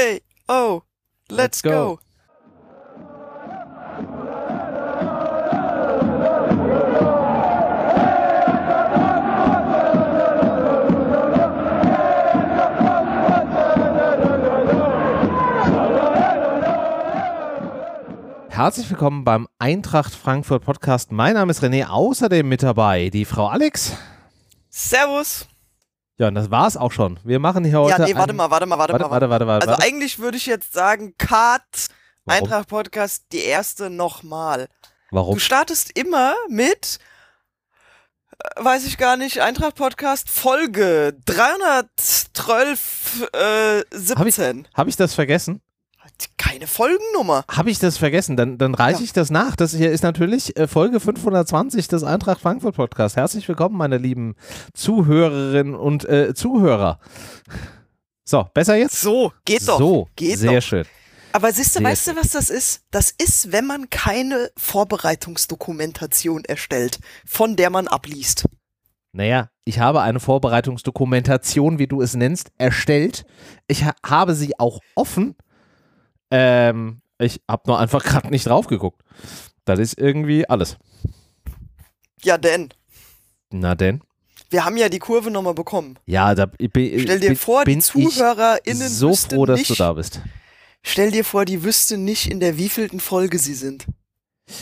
Hey, oh, let's, Let's go. go. Herzlich willkommen beim Eintracht Frankfurt Podcast. Mein Name ist René, außerdem mit dabei die Frau Alex. Servus. Ja, und das war's auch schon. Wir machen hier heute. Ja, nee, warte mal, warte mal, warte, mal. warte, warte, warte. Also eigentlich würde ich jetzt sagen, Cut, Warum? Eintracht Podcast, die erste nochmal. Warum? Du startest immer mit, äh, weiß ich gar nicht, Eintracht Podcast Folge 312, äh, 17. Habe ich das vergessen? Keine Folgennummer. Habe ich das vergessen? Dann, dann reiche Ja. ich das nach. Das hier ist natürlich äh, Folge 520 des Eintracht Frankfurt Podcast. Herzlich willkommen, meine lieben Zuhörerinnen und äh, Zuhörer. So, besser jetzt? So, geht doch. So, geht sehr doch. schön. Aber siehst du, Sehr weißt du, was das ist? Das ist, wenn man keine Vorbereitungsdokumentation erstellt, von der man abliest. Naja, ich habe eine Vorbereitungsdokumentation, wie du es nennst, erstellt. Ich ha habe sie auch offen. Ähm, ich habe nur einfach gerade nicht drauf geguckt. Das ist irgendwie alles. Ja, denn. Na denn? Wir haben ja die Kurve nochmal bekommen. Ja, da ich bin, Stell dir bin, vor, die ZuhörerInnen ich so froh, dass nicht, du da bist. Stell dir vor, die wüssten nicht, in der wievielten Folge sie sind.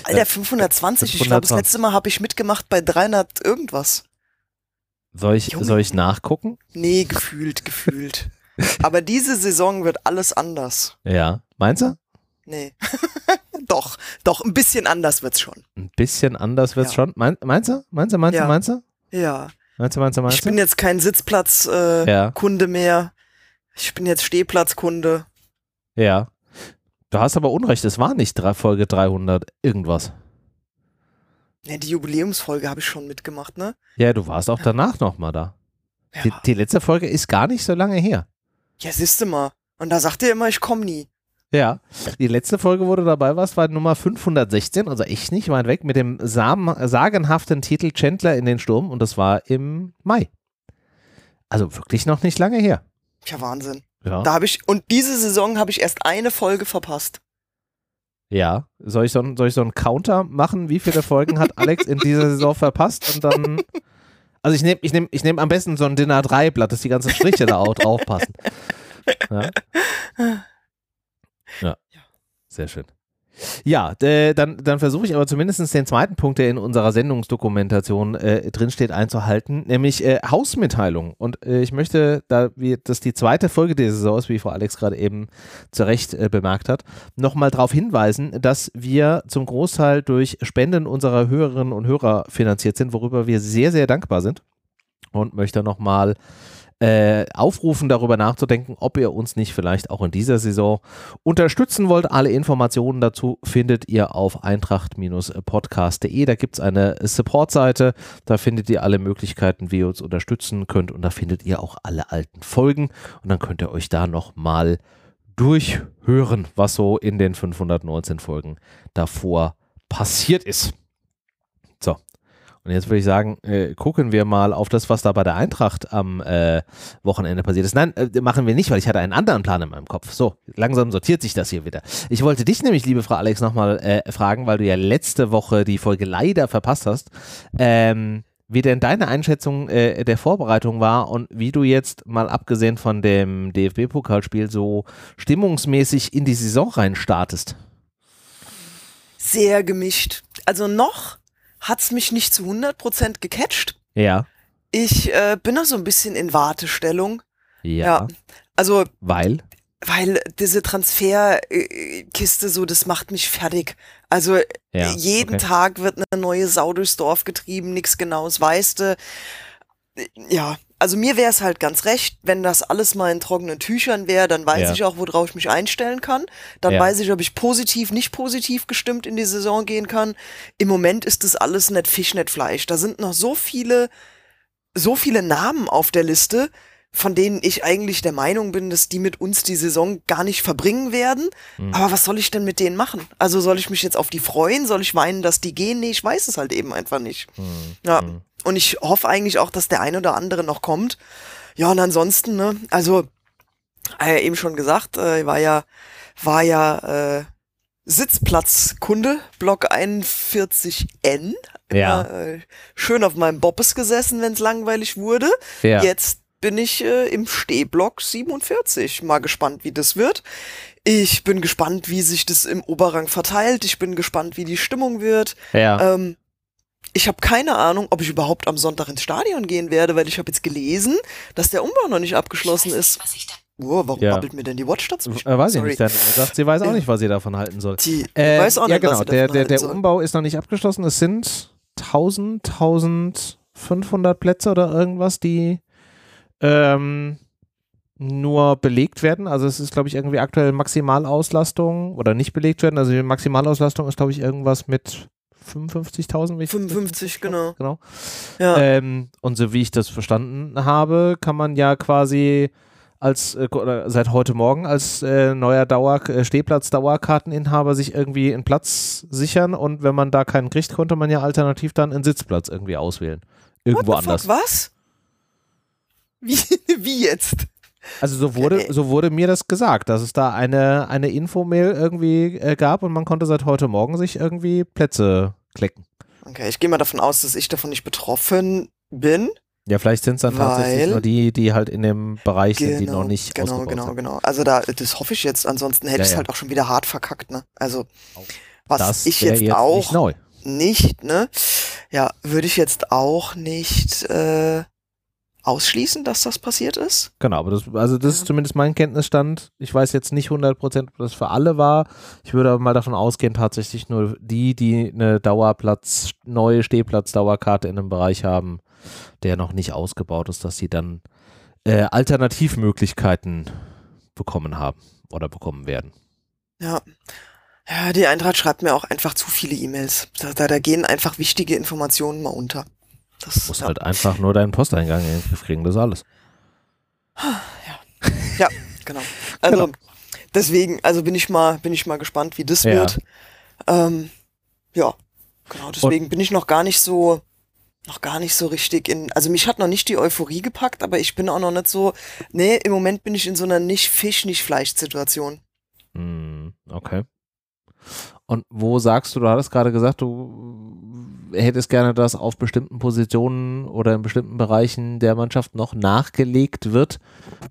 Alter, 520. Ich glaube, das 520. letzte Mal habe ich mitgemacht bei 300 irgendwas. Soll ich, Junge. soll ich nachgucken? Nee, gefühlt, gefühlt. Aber diese Saison wird alles anders. Ja. Meinst du? Nee. doch, doch, ein bisschen anders wird's schon. Ein bisschen anders wird's Ja. schon. Mein, meinst du? Meinst du? Meinst Ja. du? Meinst du? Ja. Meinst du? Meinst du? Meinst Ich du? bin jetzt kein Sitzplatzkunde äh, Ja. Kunde mehr. Ich bin jetzt Stehplatzkunde. Ja. Du hast aber Unrecht. Es war nicht drei, Folge 300 irgendwas. Ja, die Jubiläumsfolge habe ich schon mitgemacht, ne? Ja, du warst auch danach nochmal da. Die, Ja, die letzte Folge ist gar nicht so lange her. ja siehste mal. Und da sagt er immer, ich komme nie. Ja, die letzte Folge, wo du dabei warst, war Nummer 516, also echt nicht weit weg, mit dem sagenhaften Titel Chandler in den Sturm und das war im Mai. Also wirklich noch nicht lange her. Ja, Wahnsinn. Ja, Da habe ich, und diese Saison habe ich erst eine Folge verpasst. ja. Soll, ich so, ein- soll ich so einen Counter machen? Wie viele Folgen hat Alex in dieser Saison verpasst? Und dann. Also ich nehme ich nehm, ich nehm am besten so ein Dinner 3 Blatt, dass die ganzen Striche da auch drauf passen. Ja. ja. Sehr schön. Ja, äh, dann, dann versuche ich aber zumindest den zweiten Punkt, der in unserer Sendungsdokumentation äh, drinsteht, einzuhalten, nämlich äh, Hausmitteilung. Und äh, ich möchte, da wir, das die zweite Folge der Saison ist, wie Frau Alex gerade eben zu Recht äh, bemerkt hat, nochmal darauf hinweisen, dass wir zum Großteil durch Spenden unserer Hörerinnen und Hörer finanziert sind, worüber wir sehr, sehr dankbar sind. Und möchte nochmal äh, aufrufen, darüber nachzudenken, ob ihr uns nicht vielleicht auch in dieser Saison unterstützen wollt. Alle Informationen dazu findet ihr auf eintracht-podcast.de. Da gibt es eine Support-Seite. Da findet ihr alle Möglichkeiten, wie ihr uns unterstützen könnt. Und da findet ihr auch alle alten Folgen. Und dann könnt ihr euch da nochmal durchhören, was so in den 519 Folgen davor passiert ist. Und jetzt würde ich sagen, äh, gucken wir mal auf das, was da bei der Eintracht am äh, Wochenende passiert ist. Nein, äh, machen wir nicht, weil ich hatte einen anderen Plan in meinem Kopf. So, langsam sortiert sich das hier wieder. Ich wollte dich nämlich, liebe Frau Alex, nochmal äh, fragen, weil du ja letzte Woche die Folge leider verpasst hast, ähm, wie denn deine Einschätzung äh, der Vorbereitung war und wie du jetzt mal abgesehen von dem DFB-Pokalspiel so stimmungsmäßig in die Saison rein startest. Sehr gemischt. Also noch hat's mich nicht zu 100% gecatcht. Ja. Ich äh, bin noch so ein bisschen in Wartestellung. Ja. Ja. Also, Weil? weil diese Transferkiste so, das macht mich fertig. Also Ja. jeden okay. Tag wird eine neue Sau durchs Dorf getrieben, nichts Genaues weißt du. Ja, also mir wäre es halt ganz recht, wenn das alles mal in trockenen Tüchern wäre, dann weiß Ja. ich auch, worauf ich mich einstellen kann. Dann Ja. weiß ich, ob ich positiv, nicht positiv gestimmt in die Saison gehen kann. Im Moment ist das alles nicht Fisch, nicht Fleisch. Da sind noch so viele, so viele Namen auf der Liste, von denen ich eigentlich der Meinung bin, dass die mit uns die Saison gar nicht verbringen werden. Mhm. Aber was soll ich denn mit denen machen? Also soll ich mich jetzt auf die freuen? Soll ich weinen, dass die gehen? Nee, ich weiß es halt eben einfach nicht. Hm, Ja. hm. Und ich hoffe eigentlich auch, dass der ein oder andere noch kommt. Ja, und ansonsten, ne, also ja eben schon gesagt, äh, war ja, war ja äh, Sitzplatzkunde, Block 41N. Ja. Äh, schön auf meinem Bobbes gesessen, wenn es langweilig wurde. Ja. Jetzt bin ich äh, im Stehblock 47. Mal gespannt, wie das wird. Ich bin gespannt, wie sich das im Oberrang verteilt. Ich bin gespannt, wie die Stimmung wird. Ja. Ähm, ich habe keine Ahnung, ob ich überhaupt am Sonntag ins Stadion gehen werde, weil ich habe jetzt gelesen, dass der Umbau noch nicht abgeschlossen ist. Wow, warum Ja. babbelt mir denn die Watch dazwischen? Äh, weiß ich Sorry. nicht. Dann sagt, sie weiß auch Ja. nicht, was sie davon halten soll. Die Äh, weiß auch ja, nicht, genau. was sie Der, davon der, halten der soll. Umbau ist noch nicht abgeschlossen. Es sind 1000, 1500 Plätze oder irgendwas, die ähm, nur belegt werden. Also es ist, glaube ich, irgendwie aktuell Maximalauslastung oder nicht belegt werden. Also die Maximalauslastung ist, glaube ich, irgendwas mit 55.000. wie ich- 55, genau. genau. Ja. Ähm, und so wie ich das verstanden habe, kann man ja quasi als äh, seit heute Morgen als äh, neuer Dauer äh, Stehplatz Dauerkarteninhaber sich irgendwie einen Platz sichern und wenn man da keinen kriegt, konnte man ja alternativ dann einen Sitzplatz irgendwie auswählen. Irgendwo What the anders. Fuck, was? Wie, wie jetzt? Also so wurde, Okay. so wurde mir das gesagt, dass es da eine, eine Infomail irgendwie äh, gab und man konnte seit heute Morgen sich irgendwie Plätze klicken. Okay, ich gehe mal davon aus, dass ich davon nicht betroffen bin. Ja, vielleicht sind es dann tatsächlich nur die, die halt in dem Bereich sind, die Genau, noch nicht genau, ausgebaut genau, sind. genau. Also da, das hoffe ich jetzt. Ansonsten hätte Ja, ich es ja. halt auch schon wieder hart verkackt, ne? Also was Das ich jetzt, nicht auch neu. nicht, ne? Ja, würde ich jetzt auch nicht äh, ausschließen, dass das passiert ist. Genau, aber das, also das ist zumindest mein Kenntnisstand. Ich weiß jetzt nicht 100%, ob das für alle war. Ich würde aber mal davon ausgehen, tatsächlich nur die, die eine Dauerplatz, neue Stehplatz-Dauerkarte in einem Bereich haben, der noch nicht ausgebaut ist, dass sie dann äh, Alternativmöglichkeiten bekommen haben oder bekommen werden. Ja. Ja, die Eintracht schreibt mir auch einfach zu viele E-Mails. Da, da, da gehen einfach wichtige Informationen mal unter. Du Das, musst ja. halt einfach nur deinen Posteingang in den Griff kriegen, das ist alles. ja, genau. Also Genau. deswegen, also bin ich mal, bin ich mal gespannt, wie das Ja. wird. Ähm, ja, genau. Deswegen bin ich noch gar nicht so, noch gar nicht so richtig in. Also mich hat noch nicht die Euphorie gepackt, aber ich bin auch noch nicht so. Nee, im Moment bin ich in so einer nicht Fisch, nicht Fleisch-Situation. Hm, okay. Und wo sagst du, du hattest gerade gesagt, du hättest gerne, dass auf bestimmten Positionen oder in bestimmten Bereichen der Mannschaft noch nachgelegt wird.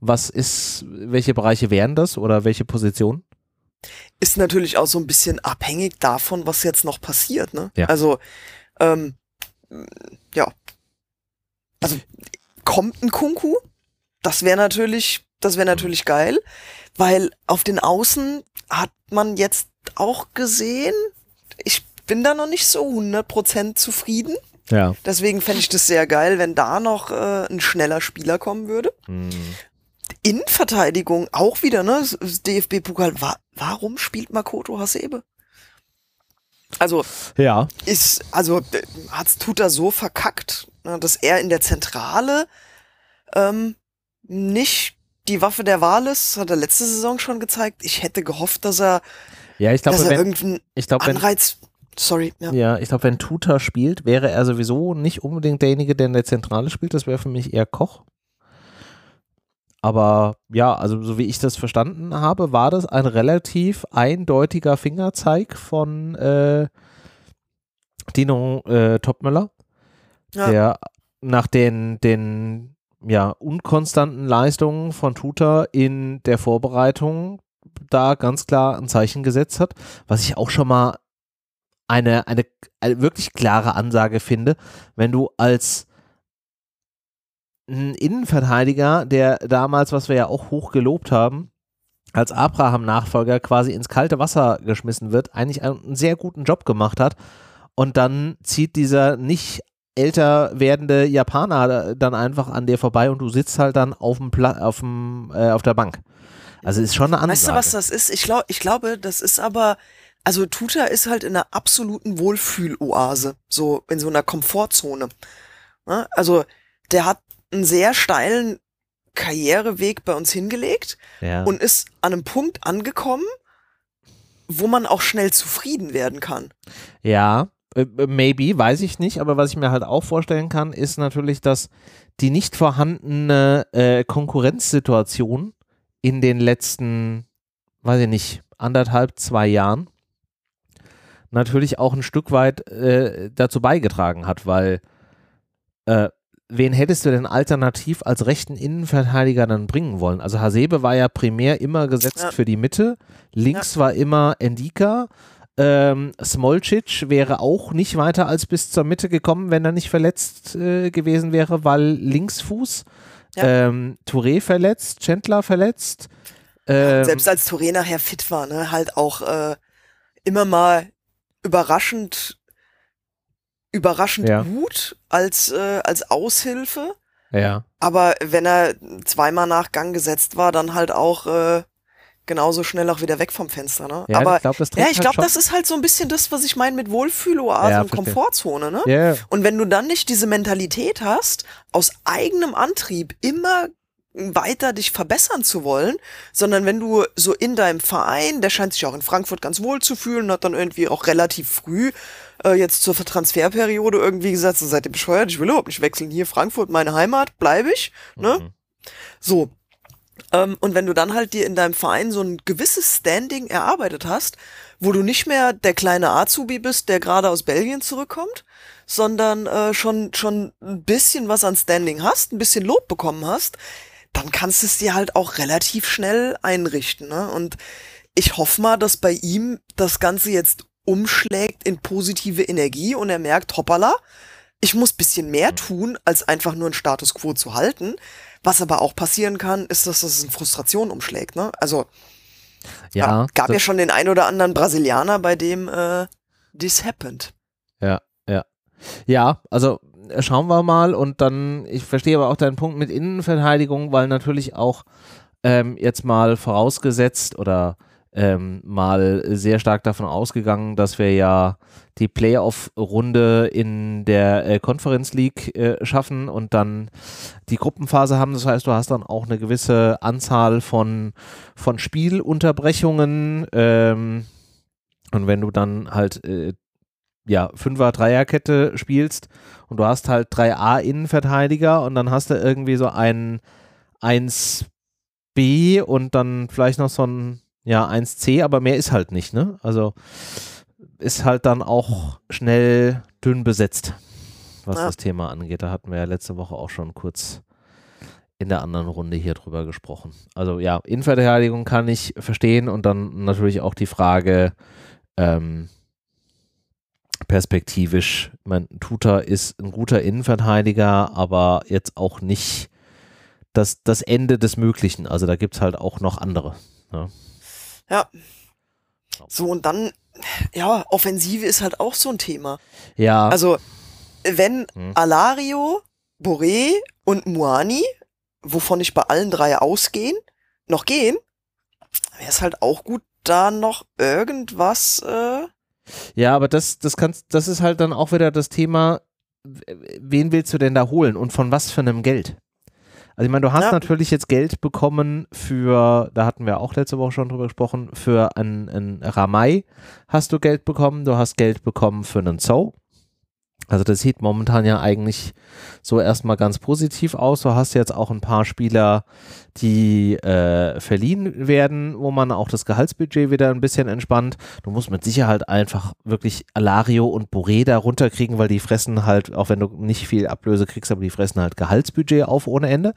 Was ist, welche Bereiche wären das oder welche Positionen? ist natürlich auch so ein bisschen abhängig davon, was jetzt noch passiert, ne? Ja. Also, ähm, ja. Also, kommt ein Kunku? Das wäre natürlich, das wäre natürlich geil, weil auf den Außen hat man jetzt auch gesehen, bin da noch nicht so 100% zufrieden. Ja. Deswegen fände ich das sehr geil, wenn da noch äh, ein schneller Spieler kommen würde. Hm. Innenverteidigung auch wieder, ne? DFB-Pokal. Wa warum spielt Makoto Hasebe? Also Ja. ist, also hat's tut er so verkackt, ne, dass er in der Zentrale ähm, nicht die Waffe der Wahl ist. Hat er letzte Saison schon gezeigt. Ich hätte gehofft, dass er, Ja, ich glaube, dass er wenn, irgendeinen ich glaube, wenn, Anreiz. Sorry, ja. ja, ich glaube, wenn Tuta spielt, wäre er sowieso nicht unbedingt derjenige, der in der Zentrale spielt. Das wäre für mich eher Koch. Aber ja, also so wie ich das verstanden habe, war das ein relativ eindeutiger Fingerzeig von äh, Dino äh, Topmöller, Ja. der nach den, den ja, unkonstanten Leistungen von Tuta in der Vorbereitung da ganz klar ein Zeichen gesetzt hat, was ich auch schon mal eine, eine, eine wirklich klare Ansage finde, wenn du als ein Innenverteidiger, der damals, was wir ja auch hoch gelobt haben, als Abraham-Nachfolger quasi ins kalte Wasser geschmissen wird, eigentlich einen sehr guten Job gemacht hat und dann zieht dieser nicht älter werdende Japaner dann einfach an dir vorbei und du sitzt halt dann auf dem Pla auf dem äh, auf der Bank. Also ist schon eine Ansage. Weißt du, was das ist? Ich, glaub, ich glaube, das ist aber, also Tuta ist halt in einer absoluten Wohlfühloase, so in so einer Komfortzone. Ne? Also der hat einen sehr steilen Karriereweg bei uns hingelegt ja. und ist an einem Punkt angekommen, wo man auch schnell zufrieden werden kann. Ja, äh, maybe, weiß ich nicht, aber was ich mir halt auch vorstellen kann, ist natürlich, dass die nicht vorhandene äh, Konkurrenzsituation in den letzten, weiß ich nicht, anderthalb, zwei Jahren natürlich auch ein Stück weit äh, dazu beigetragen hat, weil äh, wen hättest du denn alternativ als rechten Innenverteidiger dann bringen wollen? Also Hasebe war ja primär immer gesetzt ja. für die Mitte, links ja. war immer Endika. Ähm, Smolcic wäre auch nicht weiter als bis zur Mitte gekommen, wenn er nicht verletzt äh, gewesen wäre, weil Linksfuß. Ja. Ähm, Touré verletzt, Chandler verletzt. Ähm, Selbst als Touré nachher fit war, ne, halt auch äh, immer mal überraschend überraschend ja. gut als, äh, als Aushilfe. Ja. Aber wenn er zweimal nach Gang gesetzt war, dann halt auch äh, genauso schnell auch wieder weg vom Fenster. Ne? Ja, Aber ich glaube, das, ja, ich glaub, das ist halt so ein bisschen das, was ich meine mit Wohlfühloase ja, und Komfortzone. Ne? Yeah. Und wenn du dann nicht diese Mentalität hast, aus eigenem Antrieb immer weiter dich verbessern zu wollen, sondern wenn du so in deinem Verein, der scheint sich auch in Frankfurt ganz wohl zu fühlen, hat dann irgendwie auch relativ früh äh, jetzt zur Transferperiode irgendwie gesagt, so seid ihr bescheuert, ich will überhaupt nicht wechseln, hier Frankfurt, meine Heimat, bleibe ich, ne? Mhm. So. Ähm, und wenn du dann halt dir in deinem Verein so ein gewisses Standing erarbeitet hast, wo du nicht mehr der kleine Azubi bist, der gerade aus Belgien zurückkommt, sondern äh, schon schon ein bisschen was an Standing hast, ein bisschen Lob bekommen hast, dann kannst du es dir halt auch relativ schnell einrichten. Ne? Und ich hoffe mal, dass bei ihm das Ganze jetzt umschlägt in positive Energie und er merkt, hoppala, ich muss bisschen mehr mhm. tun, als einfach nur einen Status quo zu halten. Was aber auch passieren kann, ist, dass das in Frustration umschlägt. Ne? Also ja, gab ja schon den ein oder anderen Brasilianer, bei dem äh, this happened. Ja, ja. Ja, also schauen wir mal und dann, ich verstehe aber auch deinen Punkt mit Innenverteidigung, weil natürlich auch ähm, jetzt mal vorausgesetzt oder ähm, mal sehr stark davon ausgegangen, dass wir ja die Playoff-Runde in der äh, Conference League äh, schaffen und dann die Gruppenphase haben. Das heißt, du hast dann auch eine gewisse Anzahl von, von Spielunterbrechungen. Ähm, und wenn du dann halt äh, ja, Fünfer, Dreierkette spielst und du hast halt drei A-Innenverteidiger und dann hast du irgendwie so einen 1B und dann vielleicht noch so ein ja, 1C, aber mehr ist halt nicht, ne? Also ist halt dann auch schnell dünn besetzt, was ja. das Thema angeht. Da hatten wir ja letzte Woche auch schon kurz in der anderen Runde hier drüber gesprochen. Also ja, Innenverteidigung kann ich verstehen und dann natürlich auch die Frage, ähm, perspektivisch. Mein Tuta ist ein guter Innenverteidiger, aber jetzt auch nicht das, das Ende des Möglichen. Also da gibt es halt auch noch andere. Ja. ja. So, und dann, ja, Offensive ist halt auch so ein Thema. Ja. Also, wenn hm. Alario, Boré und Muani, wovon ich bei allen drei ausgehen, noch gehen, wäre es halt auch gut, da noch irgendwas äh, ja, aber das, das kannst, das ist halt dann auch wieder das Thema, wen willst du denn da holen und von was für einem Geld? Also ich meine, du hast ja. natürlich jetzt Geld bekommen für, da hatten wir auch letzte Woche schon drüber gesprochen, für einen, Ramai hast du Geld bekommen, du hast Geld bekommen für einen Zoe, also das sieht momentan ja eigentlich so erstmal ganz positiv aus. Du hast jetzt auch ein paar Spieler, die äh, verliehen werden, wo man auch das Gehaltsbudget wieder ein bisschen entspannt. Du musst mit Sicherheit einfach wirklich Alario und Boré da runterkriegen, weil die fressen halt, auch wenn du nicht viel Ablöse kriegst, aber die fressen halt Gehaltsbudget auf ohne Ende.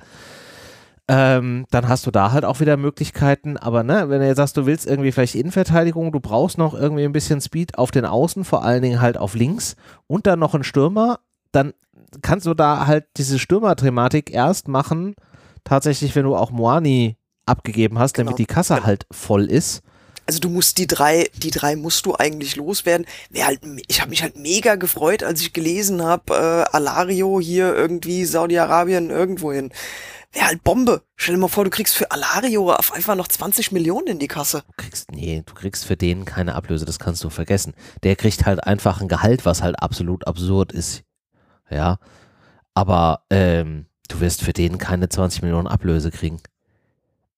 Ähm, dann hast du da halt auch wieder Möglichkeiten. Aber ne, wenn du jetzt sagst, du willst irgendwie vielleicht Innenverteidigung, du brauchst noch irgendwie ein bisschen Speed auf den Außen, vor allen Dingen halt auf links und dann noch einen Stürmer, dann kannst du da halt diese Stürmer-Thematik erst machen, tatsächlich, wenn du auch Moani abgegeben hast, genau. damit die Kasse genau. halt voll ist. Also du musst die drei, die drei musst du eigentlich loswerden. Halt, ich habe mich halt mega gefreut, als ich gelesen habe, äh, Alario hier irgendwie Saudi-Arabien irgendwohin wäre halt Bombe. Stell dir mal vor, du kriegst für Alario auf einfach noch 20 Millionen in die Kasse. Du kriegst, nee, du kriegst für den keine Ablöse, das kannst du vergessen. Der kriegt halt einfach ein Gehalt, was halt absolut absurd ist. Ja. Aber ähm, du wirst für den keine 20 Millionen Ablöse kriegen.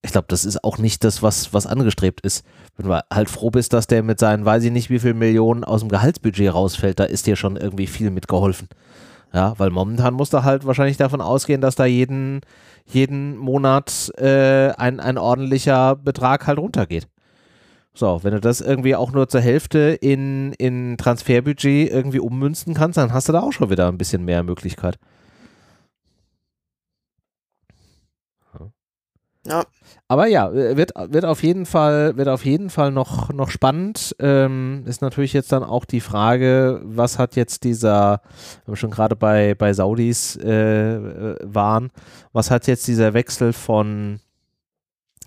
Ich glaube, das ist auch nicht das, was, was angestrebt ist. Wenn du halt froh bist, dass der mit seinen, weiß ich nicht, wie viel Millionen aus dem Gehaltsbudget rausfällt, da ist dir schon irgendwie viel mitgeholfen. Ja, weil momentan musst du halt wahrscheinlich davon ausgehen, dass da jeden, jeden Monat äh, ein, ein ordentlicher Betrag halt runtergeht. So, wenn du das irgendwie auch nur zur Hälfte in, in Transferbudget irgendwie ummünzen kannst, dann hast du da auch schon wieder ein bisschen mehr Möglichkeit. Ja. Aber ja, wird, wird auf jeden Fall, wird auf jeden Fall noch, noch spannend. Ähm, ist natürlich jetzt dann auch die Frage, was hat jetzt dieser, wenn wir schon gerade bei, bei Saudis äh, waren, was hat jetzt dieser Wechsel von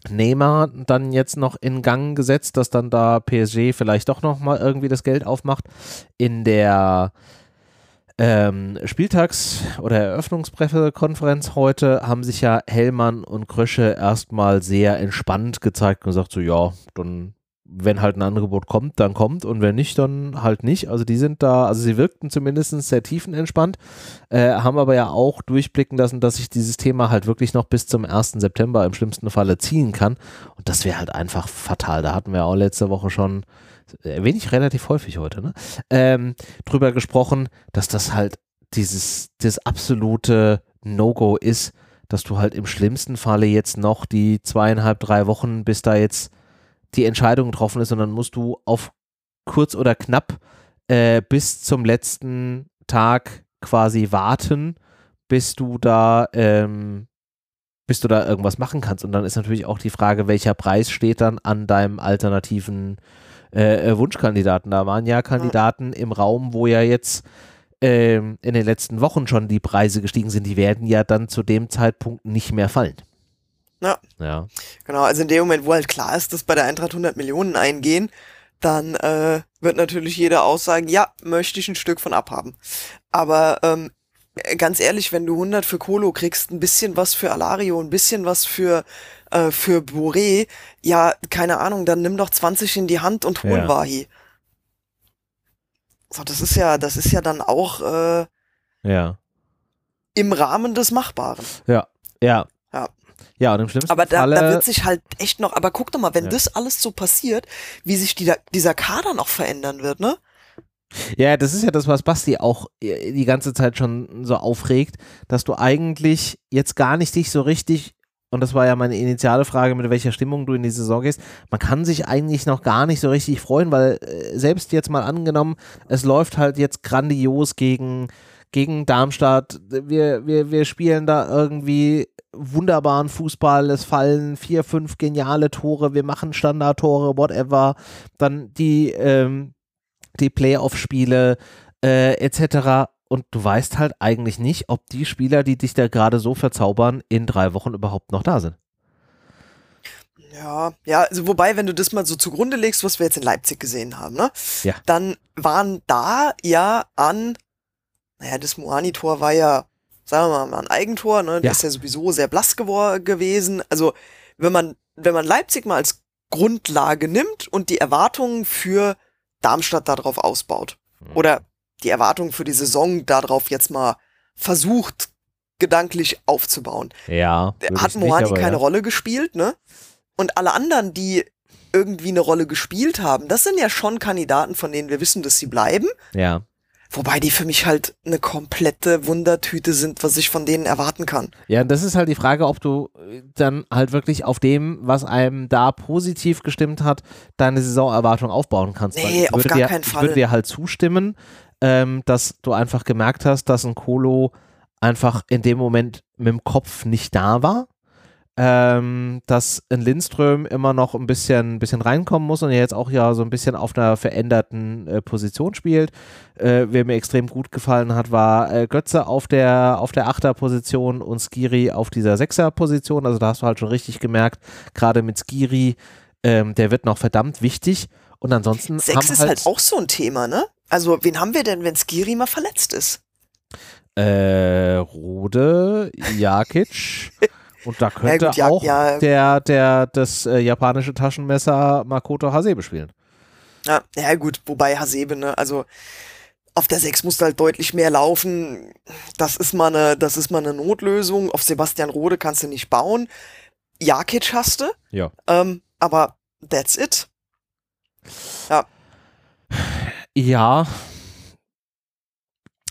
Neymar dann jetzt noch in Gang gesetzt, dass dann da PSG vielleicht doch noch mal irgendwie das Geld aufmacht. In der ähm, Spieltags- oder Eröffnungspressekonferenz heute haben sich ja Hellmann und Krösche erstmal sehr entspannt gezeigt und gesagt, so ja, dann wenn halt ein Angebot kommt, dann kommt und wenn nicht, dann halt nicht. Also die sind da, also sie wirkten zumindest sehr tiefenentspannt, äh, haben aber ja auch durchblicken lassen, dass sich dieses Thema halt wirklich noch bis zum 1. September im schlimmsten Falle ziehen kann. Und das wäre halt einfach fatal. Da hatten wir auch letzte Woche schon erwähne ich relativ häufig heute, ne? Ähm, drüber gesprochen, dass das halt dieses, das absolute No-Go ist, dass du halt im schlimmsten Falle jetzt noch die zweieinhalb, drei Wochen, bis da jetzt die Entscheidung getroffen ist, dann musst du auf kurz oder knapp äh, bis zum letzten Tag quasi warten, bis du da ähm, bis du da irgendwas machen kannst. Und dann ist natürlich auch die Frage, welcher Preis steht dann an deinem alternativen äh, äh, Wunschkandidaten. Da waren ja Kandidaten im Raum, wo ja jetzt ähm, in den letzten Wochen schon die Preise gestiegen sind. Die werden ja dann zu dem Zeitpunkt nicht mehr fallen. Ja. Ja. Genau, also in dem Moment, wo halt klar ist, dass bei der Eintracht 100 Millionen eingehen, dann äh, wird natürlich jeder aussagen, ja, möchte ich ein Stück von abhaben. Aber ähm, ganz ehrlich, wenn du 100 für Kolo kriegst, ein bisschen was für Alario, ein bisschen was für äh, für Bourré, ja, keine Ahnung, dann nimm doch 20 in die Hand und hol Ja. Wahi. So, das ist ja, das ist ja dann auch äh, Ja. im Rahmen des Machbaren. Ja. Ja. Ja. Und im schlimmsten Aber da, Falle. da wird sich halt echt noch, aber guck doch mal, wenn Ja. das alles so passiert, wie sich die, dieser Kader noch verändern wird, ne? Ja, das ist ja das, was Basti auch äh, die ganze Zeit schon so aufregt, dass du eigentlich jetzt gar nicht dich so richtig, und das war ja meine initiale Frage, mit welcher Stimmung du in die Saison gehst, man kann sich eigentlich noch gar nicht so richtig freuen, weil äh, selbst jetzt mal angenommen, es läuft halt jetzt grandios gegen, gegen Darmstadt, wir, wir, wir spielen da irgendwie wunderbaren Fußball, es fallen vier, fünf geniale Tore, wir machen Standardtore, whatever, dann die, ähm, die Playoff-Spiele äh, etc. Und du weißt halt eigentlich nicht, ob die Spieler, die dich da gerade so verzaubern, in drei Wochen überhaupt noch da sind. Ja, ja, also wobei, wenn du das mal so zugrunde legst, was wir jetzt in Leipzig gesehen haben, ne? Ja. Dann waren da ja an, naja, das Moani-Tor war ja, sagen wir mal, ein Eigentor, ne? Das Ja. ist ja sowieso sehr blass gewesen. Also, wenn man, wenn man Leipzig mal als Grundlage nimmt und die Erwartungen für Darmstadt darauf ausbaut. Mhm. Oder die Erwartungen für die Saison darauf jetzt mal versucht, gedanklich aufzubauen Ja. der hat nicht, aber keine ja. Rolle gespielt, ne? Und alle anderen, die irgendwie eine Rolle gespielt haben, das sind ja schon Kandidaten, von denen wir wissen, dass sie bleiben. Ja. Wobei die für mich halt eine komplette Wundertüte sind, was ich von denen erwarten kann. Ja, und das ist halt die Frage, ob du äh, dann halt wirklich auf dem, was einem da positiv gestimmt hat, deine Saisonerwartung aufbauen kannst. Nee, ich auf würde gar dir, keinen Ich Fall. würde dir halt zustimmen, ähm, dass du einfach gemerkt hast, dass ein Kolo einfach in dem Moment mit dem Kopf nicht da war. Ähm, dass ein Lindström immer noch ein bisschen, bisschen reinkommen muss und er jetzt auch ja so ein bisschen auf einer veränderten äh, Position spielt. Äh, wer mir extrem gut gefallen hat, war äh, Götze auf der, auf der Achterposition und Skiri auf dieser Sechserposition. Also da hast du halt schon richtig gemerkt, gerade mit Skiri, ähm, der wird noch verdammt wichtig. Und ansonsten Sex haben ist halt, halt auch so ein Thema, ne? Also, wen haben wir denn, wenn Skiri mal verletzt ist? äh, Rode, Jakic und da könnte gut, ja, auch ja. der, der das äh, japanische Taschenmesser Makoto Hasebe spielen. Ja, ja gut, wobei Hasebe, ne? Also, auf der 6 musst du halt deutlich mehr laufen. Das ist mal eine, das ist mal eine Notlösung. Auf Sebastian Rode kannst du nicht bauen. Jakic hast du. Ja. Ähm, aber that's it. Ja.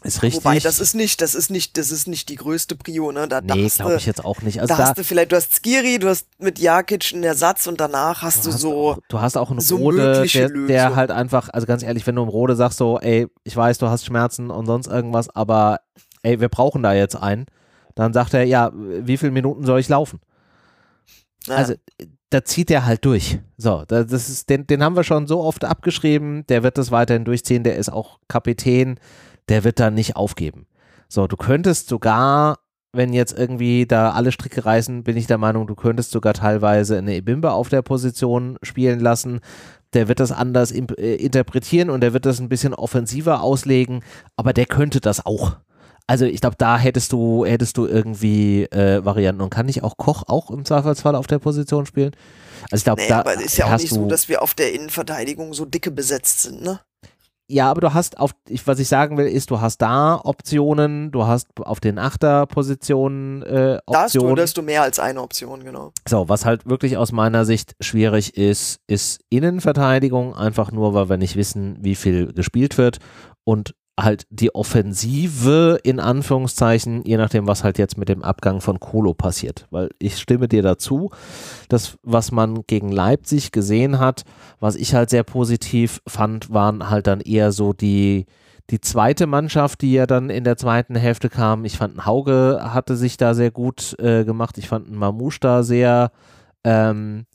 Ist richtig. Wobei, das ist nicht, das ist nicht, das ist nicht die größte Prio, ne? Da, nee, glaube du- ich jetzt auch nicht. Also da, da, hast du vielleicht, du hast Skiri, du hast mit Jakic einen Ersatz und danach hast du, hast so, auch, du hast auch einen so Rode, der, der halt einfach, also ganz ehrlich, wenn du im Rode sagst so, ey, ich weiß, du hast Schmerzen und sonst irgendwas, aber ey, wir brauchen da jetzt einen, dann sagt er, ja, wie viele Minuten soll ich laufen? na, Also da zieht er halt durch. So, da- das ist, den, den haben wir schon so oft abgeschrieben, der wird das weiterhin durchziehen, der ist auch Kapitän, der wird da nicht aufgeben. So, du könntest sogar, wenn jetzt irgendwie da alle Stricke reißen, bin ich der Meinung, du könntest sogar teilweise eine Ebimbe auf der Position spielen lassen. Der wird das anders äh, interpretieren und der wird das ein bisschen offensiver auslegen, aber der könnte das auch. Also ich glaube, da hättest du, hättest du irgendwie äh, Varianten. Und kann nicht auch Koch auch im Zweifelsfall auf der Position spielen? Also ich glaube, nee, da aber es ist ja auch nicht so, dass wir auf der Innenverteidigung so dicke besetzt sind, ne? Ja, aber du hast auf, ich, was ich sagen will, ist, du hast da Optionen, du hast auf den Achterpositionen äh, Da hast, du, Optionen. da hast du mehr als eine Option, genau. So, was halt wirklich aus meiner Sicht schwierig ist, ist Innenverteidigung, einfach nur, weil wir nicht wissen, wie viel gespielt wird und halt die Offensive in Anführungszeichen, je nachdem, was halt jetzt mit dem Abgang von Kolo passiert. Weil ich stimme dir dazu, das, was man gegen Leipzig gesehen hat, was ich halt sehr positiv fand, waren halt dann eher so die, die zweite Mannschaft, die ja dann in der zweiten Hälfte kam. Ich fand, Hauge hatte sich da sehr gut äh, gemacht. Ich fand Mamouche da sehr ähm,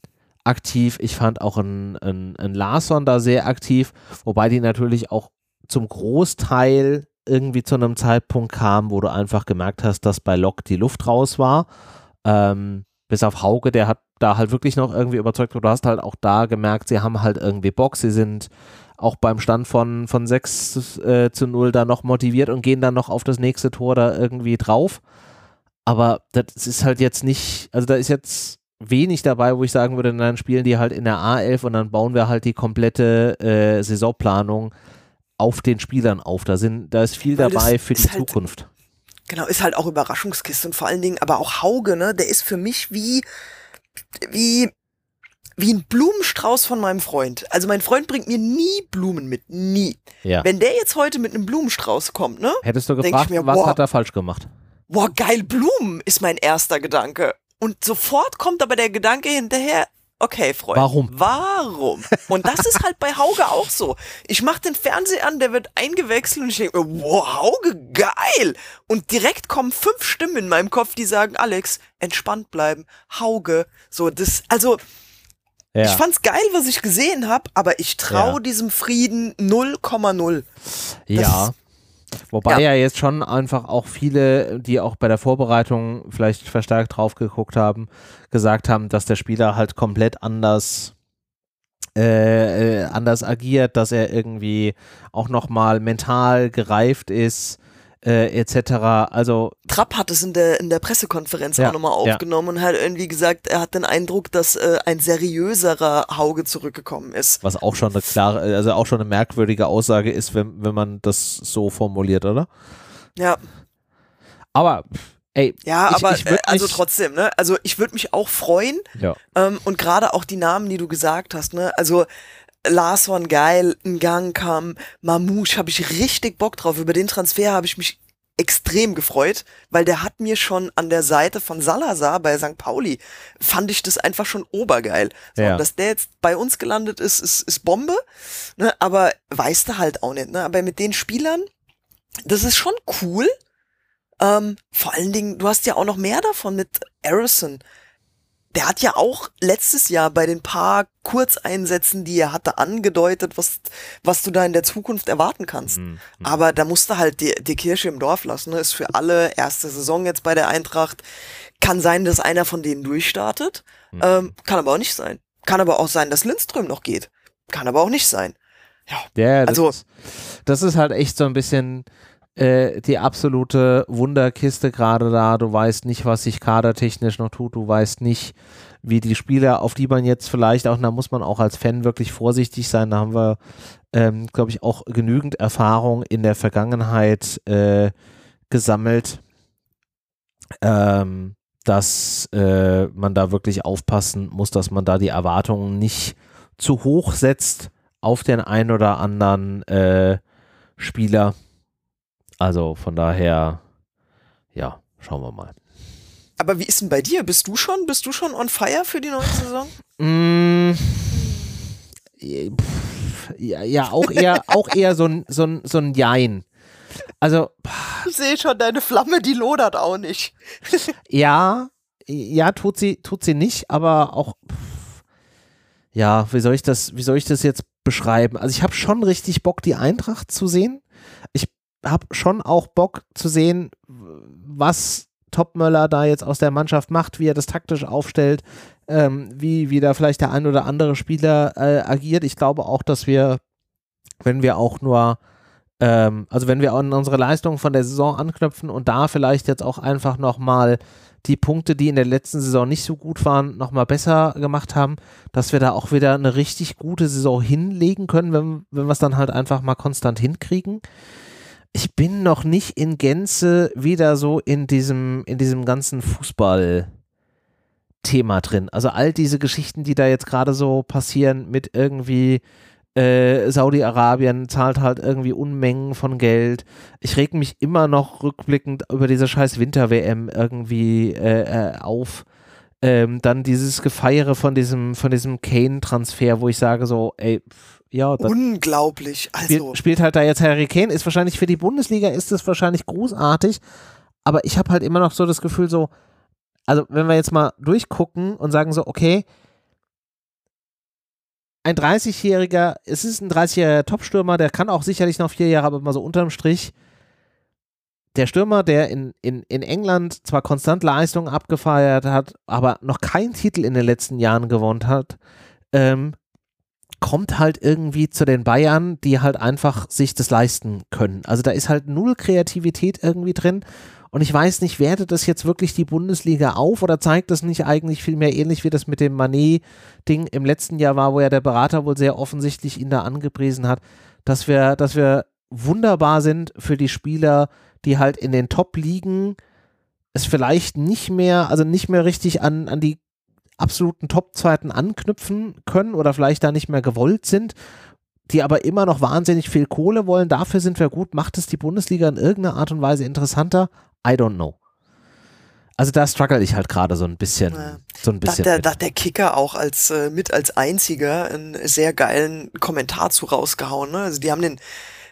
aktiv. Ich fand auch ein, ein, ein Larsson da sehr aktiv, wobei die natürlich auch zum Großteil irgendwie zu einem Zeitpunkt kamen, wo du einfach gemerkt hast, dass bei Lok die Luft raus war. Ähm, bis auf Hauge, der hat da halt wirklich noch irgendwie überzeugt. Du hast halt auch da gemerkt, sie haben halt irgendwie Bock. Sie sind auch beim Stand von, von 6 äh, zu 0 da noch motiviert und gehen dann noch auf das nächste Tor da irgendwie drauf. Aber das ist halt jetzt nicht, also da ist jetzt wenig dabei, wo ich sagen würde, dann spielen die halt in der A11 und dann bauen wir halt die komplette äh, Saisonplanung auf den Spielern auf. Da, sind, da ist viel Weil dabei für die halt- Zukunft. Genau, ist halt auch Überraschungskiste und vor allen Dingen, aber auch Hauge, ne, der ist für mich wie, wie, wie ein Blumenstrauß von meinem Freund. Also mein Freund bringt mir nie Blumen mit, nie. Ja. Wenn der jetzt heute mit einem Blumenstrauß kommt, ne, Hättest du gefragt, mir, was boah. hat er falsch gemacht? boah, geil, Blumen ist mein erster Gedanke. Und sofort kommt aber der Gedanke hinterher, okay, Freund. Warum? Warum? Und das ist halt bei Hauge auch so. Ich mach den Fernseher an, der wird eingewechselt und ich denke mir, wow, Hauge, geil. Und direkt kommen fünf Stimmen in meinem Kopf, die sagen, Alex, entspannt bleiben, Hauge. So, das, also, Ja. ich fand's geil, was ich gesehen habe, aber ich traue Ja. diesem Frieden 0,0. Ja. Wobei Ja. ja. jetzt schon einfach auch viele, die auch bei der Vorbereitung vielleicht verstärkt drauf geguckt haben, gesagt haben, dass der Spieler halt komplett anders äh, äh, anders agiert, dass er irgendwie auch nochmal mental gereift ist, äh, etc. Also Trapp hat es in der, in der Pressekonferenz Ja, auch nochmal ja. aufgenommen und hat irgendwie gesagt, er hat den Eindruck, dass äh, ein seriöserer Hauge zurückgekommen ist. was auch schon eine klare, also auch schon eine merkwürdige Aussage ist, wenn, wenn man das so formuliert, oder? Ja, Aber ey, ja ich, aber ich äh, also trotzdem, ne? Also ich würde mich auch freuen ja. ähm, und gerade auch die Namen, die du gesagt hast, ne? Also Larsson geil, Gang kam, Mamouche, habe ich richtig Bock drauf. Über den Transfer habe ich mich extrem gefreut, weil der hat mir schon an der Seite von Salazar bei St. Pauli, fand ich das einfach schon obergeil. So, Ja. Dass der jetzt bei uns gelandet ist, ist, ist Bombe, ne? aber weißt du halt auch nicht. Ne? Aber mit den Spielern, das ist schon cool. Ähm, vor allen Dingen, du hast ja auch noch mehr davon mit Harrison. Der hat ja auch letztes Jahr bei den paar Kurzeinsätzen, die er hatte, angedeutet, was, was du da in der Zukunft erwarten kannst. Mhm. Aber da musst du halt die, die Kirche im Dorf lassen. Ne? Ist für alle erste Saison jetzt bei der Eintracht. Kann sein, dass einer von denen durchstartet. Mhm. Ähm, kann aber auch nicht sein. Kann aber auch sein, dass Lindström noch geht. Kann aber auch nicht sein. Ja, das, Also- ist, das ist halt echt so ein bisschen äh, die absolute Wunderkiste gerade da. Du weißt nicht, was sich kadertechnisch noch tut. Du weißt nicht, wie die Spieler, auf die man jetzt vielleicht auch, da muss man auch als Fan wirklich vorsichtig sein. Da haben wir, ähm, glaube ich, auch genügend Erfahrung in der Vergangenheit äh, gesammelt, ähm, dass äh, man da wirklich aufpassen muss, dass man da die Erwartungen nicht zu hoch setzt auf den ein oder anderen äh, Spieler. Also von daher, ja, schauen wir mal. Aber wie ist denn bei dir? Bist du schon, bist du schon on fire für die neue Saison? Mm, ja, ja, auch eher, auch eher so ein, so ein, so ein Jein. Also, ich sehe schon, deine Flamme, die lodert auch nicht. ja, ja, tut sie, tut sie nicht, aber auch, ja, wie soll ich das, wie soll ich das jetzt beschreiben? Also ich habe schon richtig Bock, die Eintracht zu sehen. Habe schon auch Bock zu sehen, was Topmöller da jetzt aus der Mannschaft macht, wie er das taktisch aufstellt, ähm, wie, wie da vielleicht der ein oder andere Spieler äh, agiert. Ich glaube auch, dass wir, wenn wir auch nur, ähm, also wenn wir an unsere Leistung von der Saison anknüpfen und da vielleicht jetzt auch einfach nochmal die Punkte, die in der letzten Saison nicht so gut waren, nochmal besser gemacht haben, dass wir da auch wieder eine richtig gute Saison hinlegen können, wenn, wenn wir es dann halt einfach mal konstant hinkriegen ich bin noch nicht in Gänze wieder so in diesem, in diesem ganzen Fußball. Thema drin. Also all diese Geschichten, die da jetzt gerade so passieren mit irgendwie äh, Saudi-Arabien zahlt halt irgendwie Unmengen von Geld. Ich reg mich immer noch rückblickend über diese scheiß Winter-WM irgendwie äh, äh, auf. Ähm, dann dieses Gefeiere von diesem, von diesem Kane-Transfer, wo ich sage so, ey, pff, ja, unglaublich. Also spielt, spielt, halt da jetzt Harry Kane, ist wahrscheinlich für die Bundesliga ist es wahrscheinlich großartig, aber ich habe halt immer noch so das Gefühl so, also wenn wir jetzt mal durchgucken und sagen so, okay, ein 30-jähriger, es ist ein 30-jähriger Topstürmer, der kann auch sicherlich noch vier Jahre, aber mal so unterm Strich, der Stürmer, der in, in, in England zwar konstant Leistungen abgefeiert hat, aber noch keinen Titel in den letzten Jahren gewonnen hat, ähm, kommt halt irgendwie zu den Bayern, die halt einfach sich das leisten können. Also da ist halt null Kreativität irgendwie drin. Und ich weiß nicht, wertet das jetzt wirklich die Bundesliga auf oder zeigt das nicht eigentlich viel mehr ähnlich wie das mit dem Manet-Ding im letzten Jahr war, wo ja der Berater wohl sehr offensichtlich ihn da angepriesen hat, dass wir, dass wir wunderbar sind für die Spieler, die halt in den Top-Ligen es vielleicht nicht mehr, also nicht mehr richtig an, an die absoluten Top-Zeiten anknüpfen können oder vielleicht da nicht mehr gewollt sind, die aber immer noch wahnsinnig viel Kohle wollen. Dafür sind wir gut. Macht es die Bundesliga in irgendeiner Art und Weise interessanter? I don't know. Also da struggle ich halt gerade so ein bisschen. Ja. So ein bisschen da, hat der, der Kicker auch als äh, mit als einziger einen sehr geilen Kommentar zu rausgehauen. Ne? Also die haben den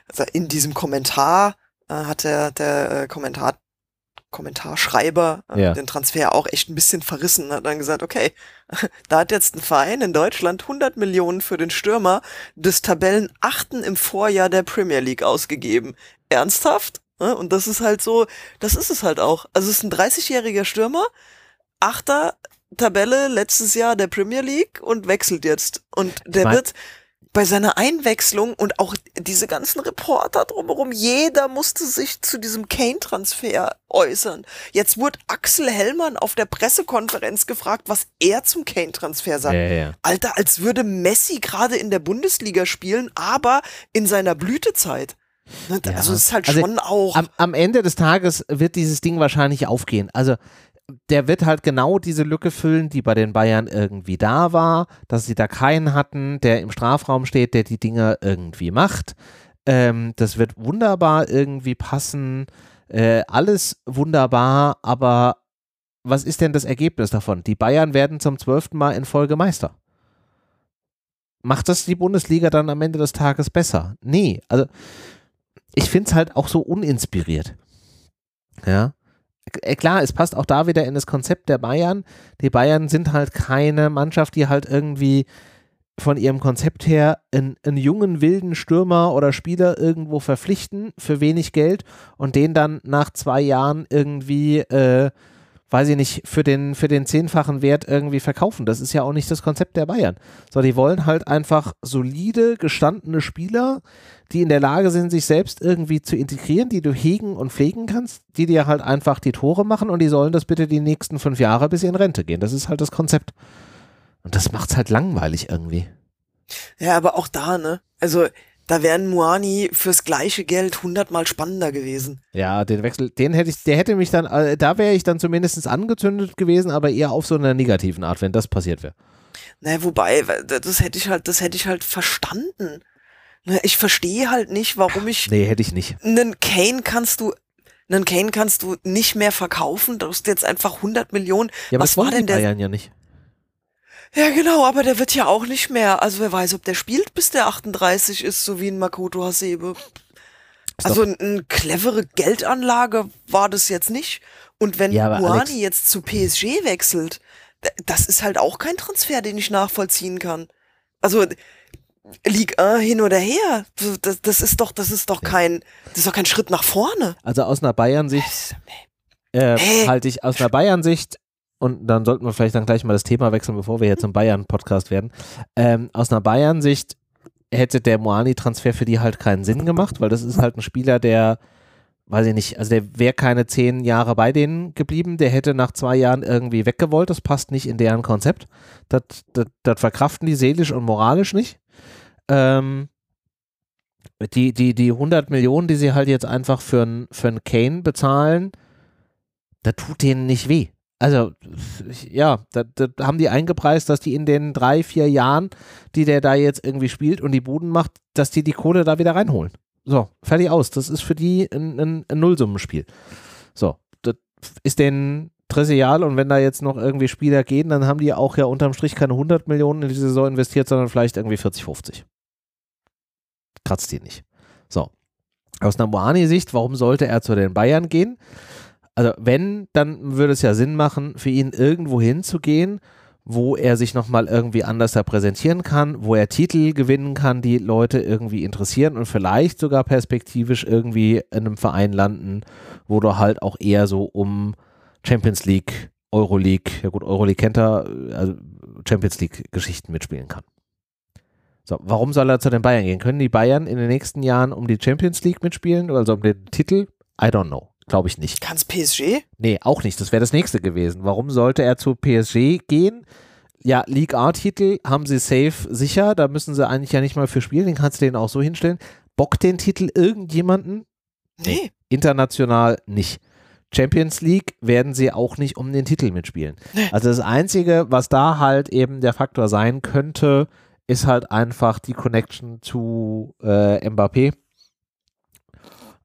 also in diesem Kommentar äh, hat der, der äh, Kommentar Kommentarschreiber äh, ja. den Transfer auch echt ein bisschen verrissen, hat dann gesagt, okay, da hat jetzt ein Verein in Deutschland 100 Millionen für den Stürmer des Tabellenachten im Vorjahr der Premier League ausgegeben. Ernsthaft? Und das ist halt so, das ist es halt auch. Also es ist ein 30-jähriger Stürmer, Achter Tabelle letztes Jahr der Premier League und wechselt jetzt. Und der ich mein, wird bei seiner Einwechslung und auch diese ganzen Reporter drumherum, jeder musste sich zu diesem Kane-Transfer äußern. Jetzt wurde Axel Hellmann auf der Pressekonferenz gefragt, was er zum Kane-Transfer sagt. Ja, ja. Alter, als würde Messi gerade in der Bundesliga spielen, aber in seiner Blütezeit. Ne, ja. Also es ist halt also schon auch. Am, am Ende des Tages wird dieses Ding wahrscheinlich aufgehen. Also der wird halt genau diese Lücke füllen, die bei den Bayern irgendwie da war, dass sie da keinen hatten, der im Strafraum steht, der die Dinge irgendwie macht. Ähm, das wird wunderbar irgendwie passen. Äh, alles wunderbar, aber was ist denn das Ergebnis davon? Die Bayern werden zum zwölften Mal in Folge Meister. Macht das die Bundesliga dann am Ende des Tages besser? Nee, also ich finde es halt auch so uninspiriert. Ja. Äh, klar, es passt auch da wieder in das Konzept der Bayern. Die Bayern sind halt keine Mannschaft, die halt irgendwie von ihrem Konzept her einen, einen, jungen, wilden Stürmer oder Spieler irgendwo verpflichten für wenig Geld und den dann nach zwei Jahren irgendwie, äh, weiß ich nicht, für den, für den zehnfachen Wert irgendwie verkaufen. Das ist ja auch nicht das Konzept der Bayern. So, die wollen halt einfach solide, gestandene Spieler, die in der Lage sind, sich selbst irgendwie zu integrieren, die du hegen und pflegen kannst, die dir halt einfach die Tore machen und die sollen das bitte die nächsten fünf Jahre bis sie in Rente gehen. Das ist halt das Konzept. Und das macht's halt langweilig irgendwie. Ja, aber auch da, ne? Also, da wären Muani fürs gleiche Geld hundertmal spannender gewesen. Ja, den Wechsel, den hätte ich, der hätte mich dann, äh, da wäre ich dann zumindest angezündet gewesen, aber eher auf so einer negativen Art, wenn das passiert wäre. Naja, wobei, das hätte ich halt, das hätte ich halt verstanden Ich verstehe halt nicht, warum ich Nee, hätte ich nicht. einen Kane kannst du einen Kane kannst du nicht mehr verkaufen. Du hast jetzt einfach 100 Millionen. Ja, Was war denn der- Bayern ja nicht. Ja, genau, aber der wird ja auch nicht mehr. Also wer weiß, ob der spielt, bis der 38 ist, so wie ein Makoto Hasebe. Ist Also eine ein clevere Geldanlage war das jetzt nicht. Und wenn Ja, Alex- jetzt zu PSG wechselt, das ist halt auch kein Transfer, den ich nachvollziehen kann. Also Ligue 1 hin oder her, das, das ist doch, das ist doch kein, das ist doch kein Schritt nach vorne. Also aus einer Bayern-Sicht äh, Hä? halte ich aus einer Bayern-Sicht, und dann sollten wir vielleicht dann gleich mal das Thema wechseln, bevor wir jetzt zum Bayern-Podcast werden. Ähm, aus einer Bayern-Sicht hätte der Moani-Transfer für die halt keinen Sinn gemacht, weil das ist halt ein Spieler, der, weiß ich nicht, also der wäre keine zehn Jahre bei denen geblieben, der hätte nach zwei Jahren irgendwie weggewollt, das passt nicht in deren Konzept. Das, das, das verkraften die seelisch und moralisch nicht. Ähm, die, die, die 100 Millionen, die sie halt jetzt einfach für einen für Kane bezahlen, da tut denen nicht weh. Also, ja, da, da haben die eingepreist, dass die in den drei, vier Jahren, die der da jetzt irgendwie spielt und die Buden macht, dass die die Kohle da wieder reinholen. So, fertig aus. Das ist für die ein, ein, ein Nullsummenspiel. So, das ist denen trivial und wenn da jetzt noch irgendwie Spieler gehen, dann haben die auch ja unterm Strich keine 100 Millionen in die Saison investiert, sondern vielleicht irgendwie 40, 50. Kratzt die nicht. So. Aus einer Moani-Sicht, warum sollte er zu den Bayern gehen? Also wenn, dann würde es ja Sinn machen, für ihn irgendwo hinzugehen, wo er sich nochmal irgendwie anders präsentieren kann, wo er Titel gewinnen kann, die Leute irgendwie interessieren und vielleicht sogar perspektivisch irgendwie in einem Verein landen, wo du halt auch eher so um Champions League, Euroleague, ja gut, Euroleague kennt er, also Champions League Geschichten mitspielen kann. So, warum soll er zu den Bayern gehen? Können die Bayern in den nächsten Jahren um die Champions League mitspielen, also um den Titel? I don't know. Glaube ich nicht. Kann's PSG? Nee, auch nicht. Das wäre das nächste gewesen. Warum sollte er zu PSG gehen? Ja, League A-Titel haben sie safe sicher. Da müssen sie eigentlich ja nicht mal für spielen. Den kannst du denen auch so hinstellen. Bockt den Titel irgendjemanden? Nee. International nicht. Champions League werden sie auch nicht um den Titel mitspielen. Also das Einzige, was da halt eben der Faktor sein könnte, ist halt einfach die Connection zu äh, Mbappé.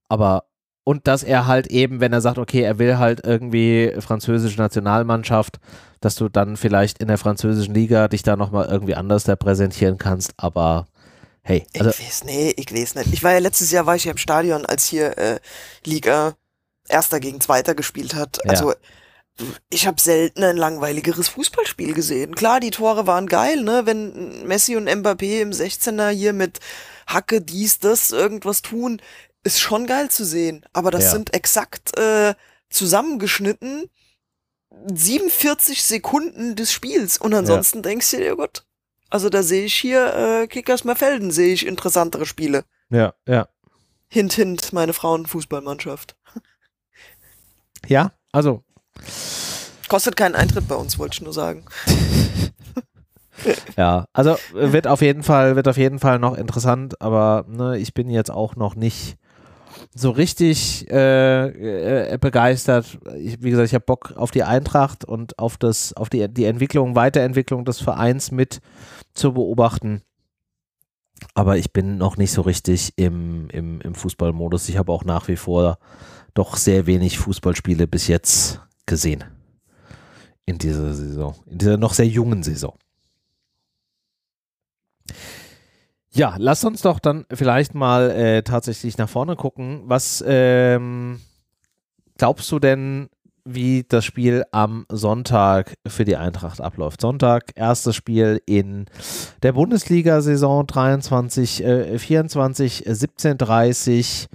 Aber und dass er halt eben, wenn er sagt, okay, er will halt irgendwie französische Nationalmannschaft, dass du dann vielleicht in der französischen Liga dich da nochmal irgendwie anders da präsentieren kannst, aber hey, also ich weiß, nee, ich weiß nicht. Ich war ja letztes Jahr war ich ja im Stadion, als hier äh, Liga Erster gegen Zweiter gespielt hat. Ja. Ich habe selten ein langweiligeres Fußballspiel gesehen. Klar, die Tore waren geil, ne? Wenn Messi und Mbappé im 16er hier mit Hacke, dies, das, irgendwas tun, ist schon geil zu sehen. Aber das Ja. sind exakt äh, zusammengeschnitten 47 Sekunden des Spiels. Und ansonsten denkst du dir, ja gut, also da sehe ich hier äh, Kickers Merfelden, sehe ich interessantere Spiele. ja, ja. Hint, hint, meine Frauenfußballmannschaft. Ja, also Kostet keinen Eintritt bei uns, wollte ich nur sagen. Ja, also wird auf jeden Fall, wird auf jeden Fall noch interessant, aber ne, ich bin jetzt auch noch nicht so richtig äh, äh, begeistert. Ich, wie gesagt, ich habe Bock auf die Eintracht und auf das, auf die, die Entwicklung, Weiterentwicklung des Vereins mit zu beobachten. Aber ich bin noch nicht so richtig im, im, im Fußballmodus. Ich habe auch nach wie vor doch sehr wenig Fußballspiele bis jetzt gesehen. In dieser Saison. In dieser noch sehr jungen Saison. Ja, lass uns doch dann vielleicht mal äh, tatsächlich nach vorne gucken. Was ähm, glaubst du denn, wie das Spiel am Sonntag für die Eintracht abläuft? Sonntag, erstes Spiel in der Bundesliga-Saison 23, äh, 24, 17:30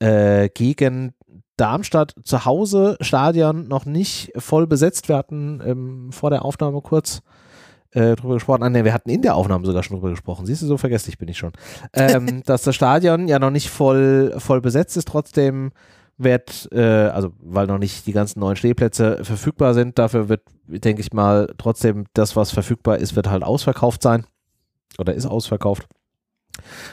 äh, gegen Darmstadt zu Hause. Stadion noch nicht voll besetzt. Wir hatten ähm, vor der Aufnahme kurz äh, drüber gesprochen. Ah, nee, wir hatten in der Aufnahme sogar schon drüber gesprochen. Siehst du, so vergesslich bin ich schon. Ähm, dass das Stadion ja noch nicht voll, voll besetzt ist, trotzdem wird, äh, also weil noch nicht die ganzen neuen Stehplätze verfügbar sind, dafür wird, denke ich mal, trotzdem das, was verfügbar ist, wird halt ausverkauft sein. Oder ist ausverkauft.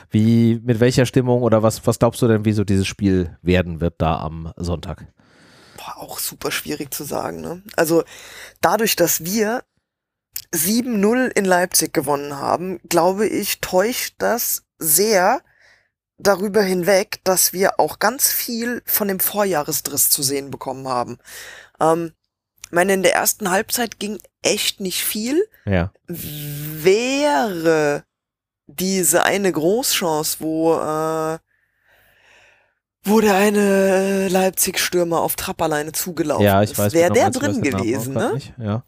Wie, mit welcher Stimmung oder was, was glaubst du denn, wie so dieses Spiel werden wird da am Sonntag? Boah, auch super schwierig zu sagen, ne? Also dadurch, dass wir 7-0 in Leipzig gewonnen haben, glaube ich, täuscht das sehr darüber hinweg, dass wir auch ganz viel von dem Vorjahresdriss zu sehen bekommen haben. Ähm, ich meine, in der ersten Halbzeit ging echt nicht viel. Ja. Wäre diese eine Großchance, wo, äh, wo der eine Leipzig-Stürmer auf Trapp alleine zugelaufen Ja, ich ist, weiß. wäre genau, der drin gewesen, ne? Ja.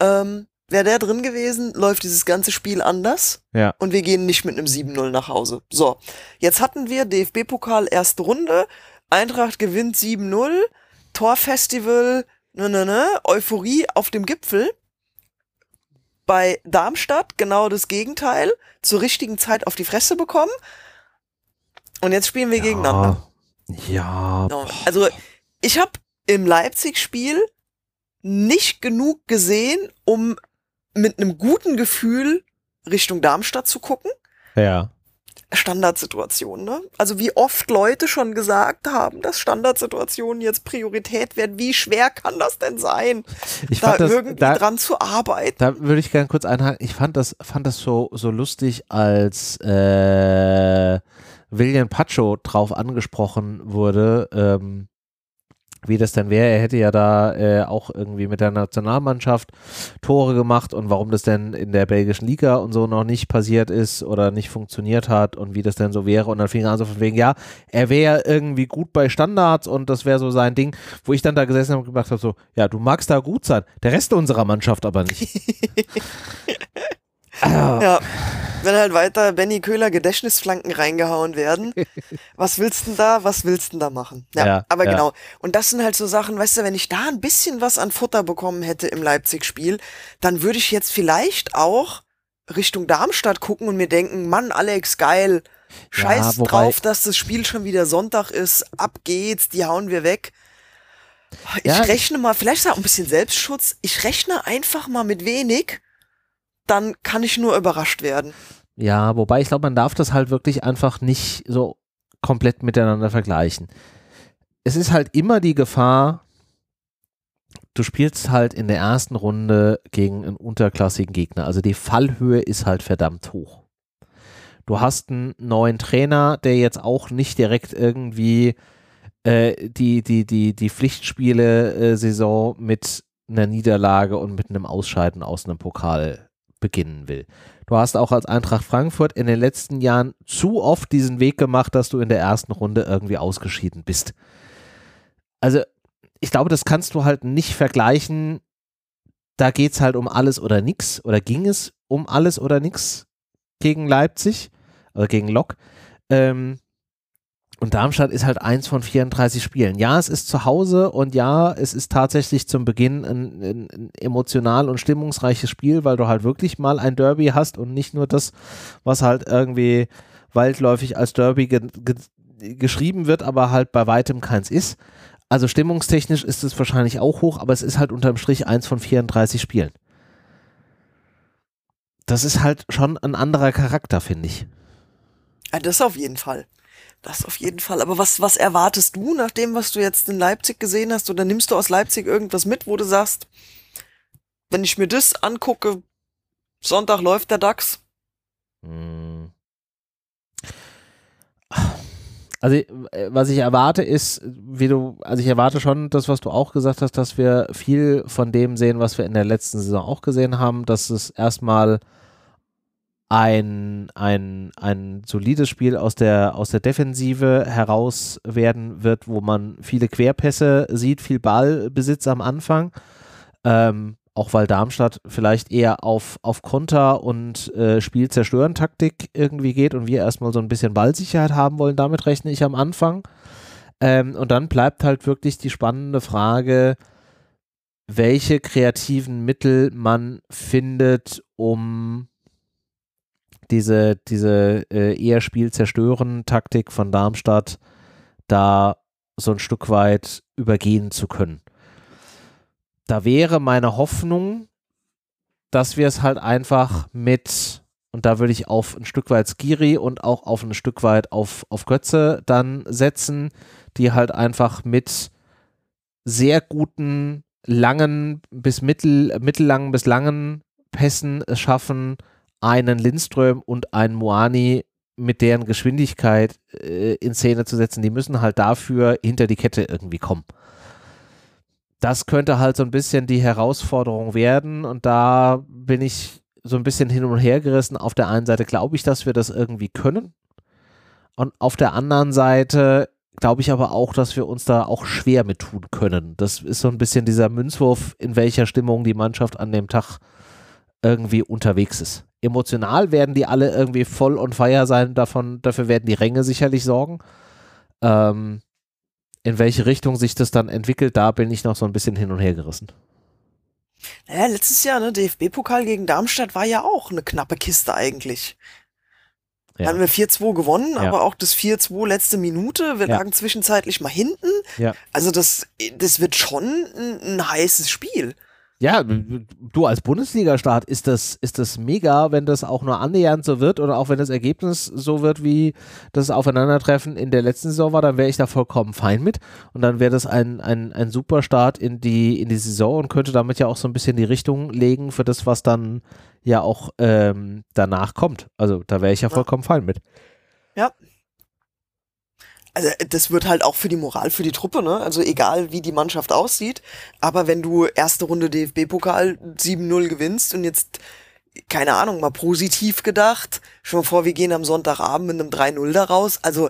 Ähm, wäre der drin gewesen, läuft dieses ganze Spiel anders Ja. und wir gehen nicht mit einem 7-0 nach Hause. So, jetzt hatten wir DFB-Pokal erste Runde, Eintracht gewinnt 7-0, Torfestival, ne, ne, ne, Euphorie auf dem Gipfel. Bei Darmstadt genau das Gegenteil, zur richtigen Zeit auf die Fresse bekommen. Und jetzt spielen wir gegeneinander. Ja. Also ich habe im Leipzig-Spiel nicht genug gesehen, um mit einem guten Gefühl Richtung Darmstadt zu gucken. Ja. Standardsituation, ne? Also wie oft Leute schon gesagt haben, dass Standardsituationen jetzt Priorität werden. Wie schwer kann das denn sein, Ich da das, irgendwie da, dran zu arbeiten? da würde ich gerne kurz einhaken. Ich fand das, fand das so, so lustig, als äh, William Pacho drauf angesprochen wurde, ähm, wie das denn wäre. Er hätte ja da äh, auch irgendwie mit der Nationalmannschaft Tore gemacht und warum das denn in der belgischen Liga und so noch nicht passiert ist oder nicht funktioniert hat und wie das denn so wäre. Und dann fing er an so von wegen, ja, er wäre irgendwie gut bei Standards und das wäre so sein Ding, wo ich dann da gesessen habe und gemacht habe, so, ja, du magst da gut sein, der Rest unserer Mannschaft aber nicht. Ah, Ja, wenn halt weiter Benny Köhler Gedächtnisflanken reingehauen werden, was willst denn da, was willst denn da machen? Ja, Ja, aber ja. genau. Und das sind halt so Sachen, weißt du, wenn ich da ein bisschen was an Futter bekommen hätte im Leipzig-Spiel, dann würde ich jetzt vielleicht auch Richtung Darmstadt gucken und mir denken, Mann, Alex, geil. Scheiß wobei- drauf, dass das Spiel schon wieder Sonntag ist. Ab geht's, die hauen wir weg. Ich Ja, rechne mal, vielleicht ist auch ein bisschen Selbstschutz. Ich rechne einfach mal mit wenig, dann kann ich nur überrascht werden. Ja, wobei ich glaube, man darf das halt wirklich einfach nicht so komplett miteinander vergleichen. Es ist halt immer die Gefahr, du spielst halt in der ersten Runde gegen einen unterklassigen Gegner. Also die Fallhöhe ist halt verdammt hoch. Du hast einen neuen Trainer, der jetzt auch nicht direkt irgendwie äh, die, die, die, die Pflichtspiele-Saison mit einer Niederlage und mit einem Ausscheiden aus einem Pokal beginnen will. Du hast auch als Eintracht Frankfurt in den letzten Jahren zu oft diesen Weg gemacht, dass du in der ersten Runde irgendwie ausgeschieden bist. Also, ich glaube, das kannst du halt nicht vergleichen. Da geht es halt um alles oder nix. Oder ging es um alles oder nix gegen Leipzig oder gegen Lok. Ähm, und Darmstadt ist halt eins von 34 Spielen. Ja, es ist zu Hause und ja, es ist tatsächlich zum Beginn ein, ein, ein emotional und stimmungsreiches Spiel, weil du halt wirklich mal ein Derby hast und nicht nur das, was halt irgendwie waldläufig als Derby ge ge geschrieben wird, aber halt bei weitem keins ist. Also stimmungstechnisch ist es wahrscheinlich auch hoch, aber es ist halt unterm Strich eins von 34 Spielen. Das ist halt schon ein anderer Charakter, finde ich. Das auf jeden Fall. Das auf jeden Fall. Aber was, was erwartest du nach dem, was du jetzt in Leipzig gesehen hast? Oder nimmst du aus Leipzig irgendwas mit, wo du sagst, wenn ich mir das angucke, Sonntag läuft der DAX? Hm. Also, äh, was ich erwarte ist, wie du, also ich erwarte schon das, was du auch gesagt hast, dass wir viel von dem sehen, was wir in der letzten Saison auch gesehen haben, dass es erstmal ein, ein, ein solides Spiel aus der, aus der Defensive heraus werden wird, wo man viele Querpässe sieht, viel Ballbesitz am Anfang. Ähm, auch weil Darmstadt vielleicht eher auf, auf Konter und äh, Spielzerstören-Taktik irgendwie geht und wir erstmal so ein bisschen Ballsicherheit haben wollen, damit rechne ich am Anfang. Ähm, und dann bleibt halt wirklich die spannende Frage, welche kreativen Mittel man findet, um diese, diese äh, eher Spielzerstören-Taktik von Darmstadt da so ein Stück weit übergehen zu können. Da wäre meine Hoffnung, dass wir es halt einfach mit, und da würde ich auf ein Stück weit Skiri und auch auf ein Stück weit auf, auf Götze dann setzen, die halt einfach mit sehr guten, langen bis mittel, mittellangen bis langen Pässen es schaffen, einen Lindström und einen Moani mit deren Geschwindigkeit äh, in Szene zu setzen. Die müssen halt dafür hinter die Kette irgendwie kommen. Das könnte halt so ein bisschen die Herausforderung werden und da bin ich so ein bisschen hin und her gerissen. Auf der einen Seite glaube ich, dass wir das irgendwie können und auf der anderen Seite glaube ich aber auch, dass wir uns da auch schwer mit tun können. Das ist so ein bisschen dieser Münzwurf, in welcher Stimmung die Mannschaft an dem Tag irgendwie unterwegs ist. Emotional werden die alle irgendwie voll und feier sein, davon, dafür werden die Ränge sicherlich sorgen. Ähm, in welche Richtung sich das dann entwickelt, da bin ich noch so ein bisschen hin und her gerissen. Naja, letztes Jahr, ne, DFB-Pokal gegen Darmstadt war ja auch eine knappe Kiste eigentlich. Ja. Haben wir 4-2 gewonnen, Ja. aber auch das 4-2 letzte Minute. Wir Ja. lagen zwischenzeitlich mal hinten. Ja. Also das, das wird schon ein, ein heißes Spiel. Ja, du als Bundesliga-Start ist das, ist das mega, wenn das auch nur annähernd so wird oder auch wenn das Ergebnis so wird, wie das Aufeinandertreffen in der letzten Saison war, dann wäre ich da vollkommen fein mit. Und dann wäre das ein, ein, ein super Start in die, in die Saison und könnte damit ja auch so ein bisschen die Richtung legen für das, was dann ja auch ähm, danach kommt. Also da wäre ich ja Ja. vollkommen fein mit. Also äh, das wird halt auch für die Moral, für die Truppe, ne? Also egal wie die Mannschaft aussieht. Aber wenn du erste Runde DFB-Pokal 7-0 gewinnst und jetzt, keine Ahnung, mal positiv gedacht, schon mal vor, wir gehen am Sonntagabend mit einem 3-0 da raus. Also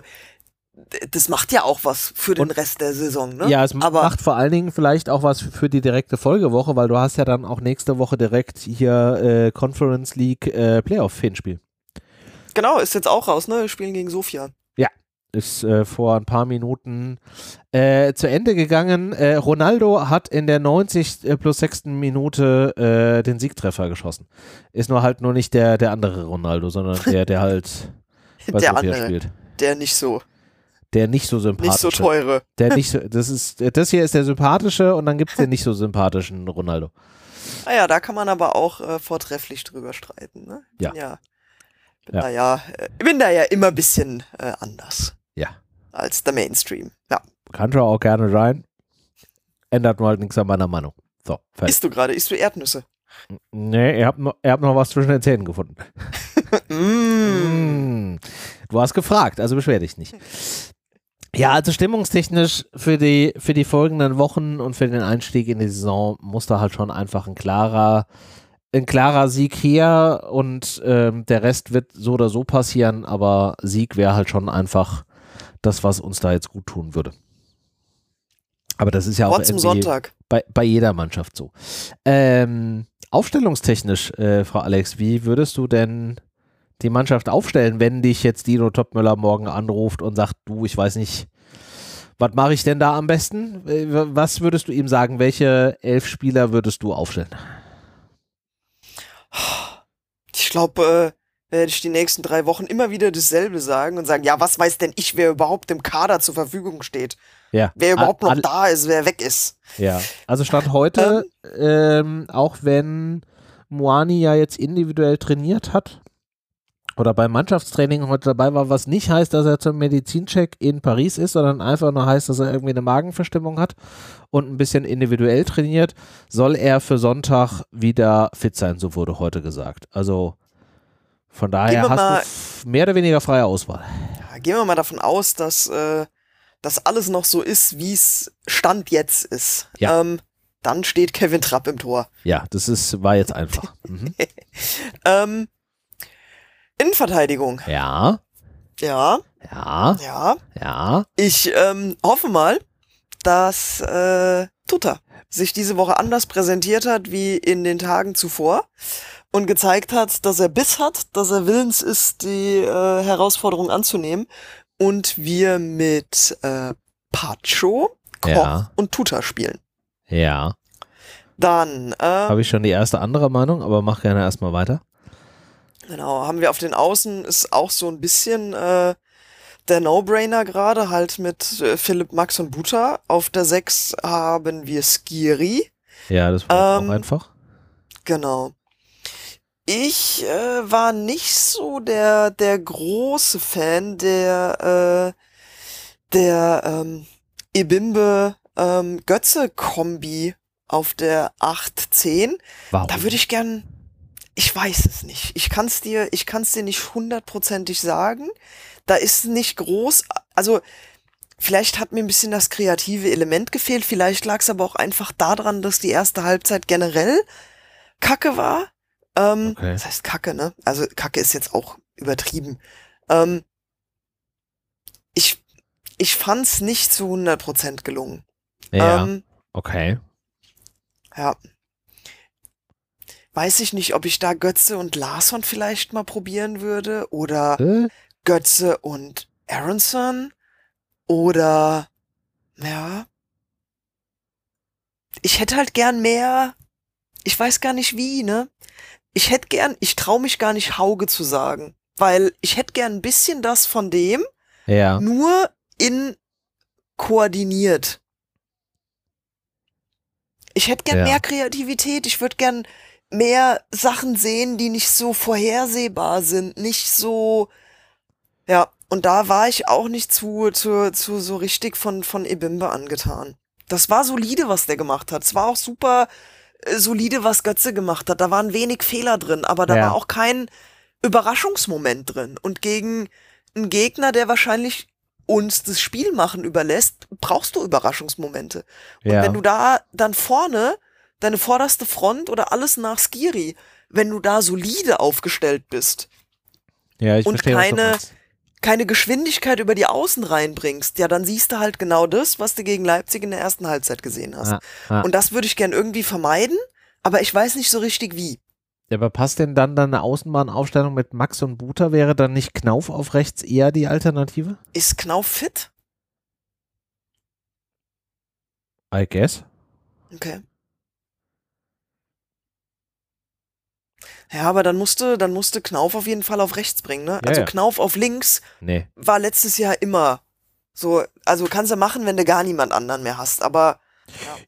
das macht ja auch was für den Und- Rest der Saison, ne? Ja, es aber macht vor allen Dingen vielleicht auch was für die direkte Folgewoche, weil du hast ja dann auch nächste Woche direkt hier äh, Conference League äh, Playoff-Hinspiel. genau, ist jetzt auch raus, ne? Wir spielen gegen Sofia. Ist äh, vor ein paar Minuten äh, zu Ende gegangen. Äh, Ronaldo hat in der 90 äh, plus 6. Minute äh, den Siegtreffer geschossen. Ist nur halt nur nicht der, der andere Ronaldo, sondern der, der halt bei der andere, spielt. der nicht so, Der nicht so sympathische. nicht so teure. Der nicht so, das ist, das hier ist der sympathische und dann gibt es den nicht so sympathischen Ronaldo. Naja, Ah da kann man aber auch äh, vortrefflich drüber streiten, ne? Ja. ja. Bin Ja. da ja, äh, bin da ja immer ein bisschen äh, anders. Ja. Als der Mainstream. Ja. Kann schon auch gerne sein. Ändert nur halt nichts an meiner Meinung. So, fertig. Isst du gerade? Isst du Erdnüsse? Nee, ihr habt, noch, habt noch was zwischen den Zähnen gefunden. Mm. Du hast gefragt, also beschwer dich nicht. Ja, also stimmungstechnisch für die, für die folgenden Wochen und für den Einstieg in die Saison muss da halt schon einfach ein klarer, ein klarer Sieg her und ähm, der Rest wird so oder so passieren, aber Sieg wäre halt schon einfach das, was uns da jetzt gut tun würde. Aber das ist ja auch irgendwie Sonntag. bei, bei jeder Mannschaft so. Ähm, aufstellungstechnisch, äh, Frau Alex, wie würdest du denn die Mannschaft aufstellen, wenn dich jetzt Dino Topmöller morgen anruft und sagt, du, ich weiß nicht, was mache ich denn da am besten? Äh, Was würdest du ihm sagen? Welche elf Spieler würdest du aufstellen? Ich glaube, äh, werde ich die nächsten drei Wochen immer wieder dasselbe sagen und sagen, ja, was weiß denn ich, wer überhaupt im Kader zur Verfügung steht? Ja, Wer überhaupt noch da ist, wer weg ist. Ja, also Stand heute, ähm, auch wenn Moani ja jetzt individuell trainiert hat oder beim Mannschaftstraining heute dabei war, was nicht heißt, dass er zum Medizincheck in Paris ist, sondern einfach nur heißt, dass er irgendwie eine Magenverstimmung hat und ein bisschen individuell trainiert, soll er für Sonntag wieder fit sein, so wurde heute gesagt. Also von daher hast du mehr oder weniger freie Auswahl. Ja, gehen wir mal davon aus, dass äh, das alles noch so ist, wie es Stand jetzt ist. Ja. Ähm, dann steht Kevin Trapp im Tor. Ja, das ist, war jetzt einfach. Mhm. Ähm, Innenverteidigung. Ja, Ja, ja, ja. ja. Ich ähm, hoffe mal, dass äh, Tuta sich diese Woche anders präsentiert hat wie in den Tagen zuvor und gezeigt hat, dass er Biss hat, dass er willens ist, die äh, Herausforderung anzunehmen und wir mit äh, Pacho, Koch Ja. und Tuta spielen. Ja. Dann äh, Habe ich schon die erste andere Meinung, aber mach gerne erstmal weiter. Genau, haben wir auf den Außen ist auch so ein bisschen äh, der No-Brainer gerade, halt mit äh, Philipp, Max und Buta. Auf der 6 haben wir Skiri. Ja, das war Ähm, auch einfach. Genau. Ich äh, war nicht so der, der große Fan der, äh, der ähm, Ebimbe ähm, Götze-Kombi auf der 8-10. Warum? Da würde ich gern. Ich weiß es nicht. Ich kann es dir, ich kann es dir nicht hundertprozentig sagen. Da ist nicht groß, also vielleicht hat mir ein bisschen das kreative Element gefehlt. Vielleicht lag es aber auch einfach daran, dass die erste Halbzeit generell Kacke war. Ähm, Okay. Das heißt Kacke, ne? Also Kacke ist jetzt auch übertrieben. Ähm, ich ich fand's nicht zu 100% gelungen. Ja, Ähm, okay. ja. Weiß ich nicht, ob ich da Götze und Larsson vielleicht mal probieren würde oder Äh? Götze und Aronson oder ja. Ich hätte halt gern mehr. Ich weiß gar nicht wie, ne? Ich hätte gern, ich traue mich gar nicht Hauge zu sagen, weil ich hätte gern ein bisschen das von dem, Ja. nur in koordiniert. Ich hätte gern Ja. mehr Kreativität, ich würde gern mehr Sachen sehen, die nicht so vorhersehbar sind, nicht so, ja, und da war ich auch nicht zu, zu, zu so richtig von, von Ebimbe angetan. Das war solide, was der gemacht hat. Es war auch super äh, solide, was Götze gemacht hat. Da waren wenig Fehler drin, aber da Ja. war auch kein Überraschungsmoment drin. Und gegen einen Gegner, der wahrscheinlich uns das Spiel machen überlässt, brauchst du Überraschungsmomente. Und Ja. wenn du da dann vorne, deine vorderste Front oder alles nach Skiri, wenn du da solide aufgestellt bist, ja, ich und verstehe, keine- keine Geschwindigkeit über die Außen reinbringst, ja, dann siehst du halt genau das, was du gegen Leipzig in der ersten Halbzeit gesehen hast. Ah, ah. Und das würde ich gern irgendwie vermeiden, aber ich weiß nicht so richtig wie. Ja, aber passt denn dann deine Außenbahnaufstellung mit Max und Buter? Wäre dann nicht Knauf auf rechts eher die Alternative? Ist Knauf fit? I guess. Okay. Ja, aber dann musste, dann musste Knauf auf jeden Fall auf rechts bringen, ne? Ja, also ja. Knauf auf links Nee. war letztes Jahr immer so, also kannst du machen, wenn du gar niemand anderen mehr hast, aber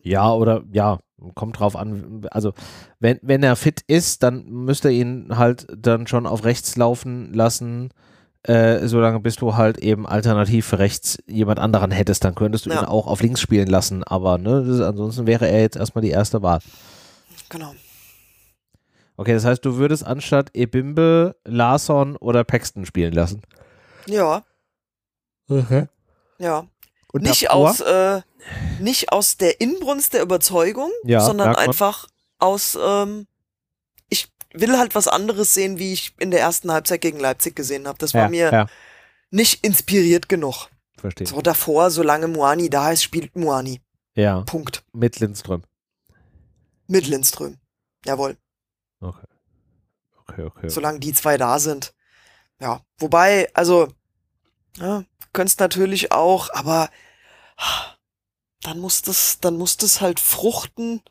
Ja, oder ja, kommt drauf an. Also, wenn, wenn er fit ist, dann müsste ihn halt dann schon auf rechts laufen lassen, äh, solange bis du halt eben alternativ für rechts jemand anderen hättest, dann könntest du Ja. ihn auch auf links spielen lassen, aber ne, das, ansonsten wäre er jetzt erstmal die erste Wahl. genau. Okay, das heißt, du würdest anstatt Ebimbe, Larsson oder Paxton spielen lassen. Ja, ja. Und nicht davor? aus, äh, nicht aus der Inbrunst der Überzeugung, Ja, sondern einfach aus, ähm, ich will halt was anderes sehen, wie ich in der ersten Halbzeit gegen Leipzig gesehen habe. Das war ja, mir ja, nicht inspiriert genug. verstehe. So davor, solange Moani da ist, spielt Moani. Ja, Punkt. mit Lindström. Mit Lindström. Jawohl. Okay. Okay, okay. Solange die zwei da sind. Ja. Wobei, also, ja, könntest natürlich auch, aber dann muss das, dann muss das halt fruchten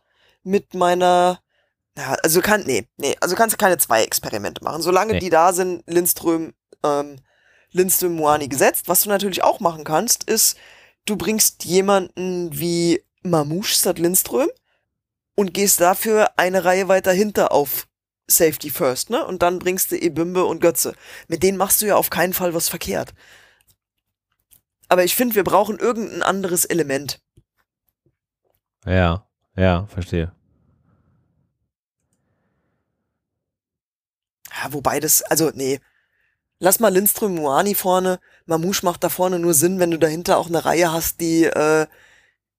mit meiner, ja, also kann, nee, nee, also kannst du keine zwei Experimente machen. Solange Nee. die da sind, Lindström, ähm, Lindström, Moani gesetzt. Was du natürlich auch machen kannst, ist, du bringst jemanden wie Mamouche statt Lindström und gehst dafür eine Reihe weiter hinter auf Safety First, ne? Und dann bringst du Ebimbe und Götze. Mit denen machst du ja auf keinen Fall was verkehrt. Aber ich finde, wir brauchen irgendein anderes Element. Ja, ja, verstehe. Ja, wobei das, also, nee. Lass mal Lindström Moani vorne. Mamouche macht da vorne nur Sinn, wenn du dahinter auch eine Reihe hast, die, äh,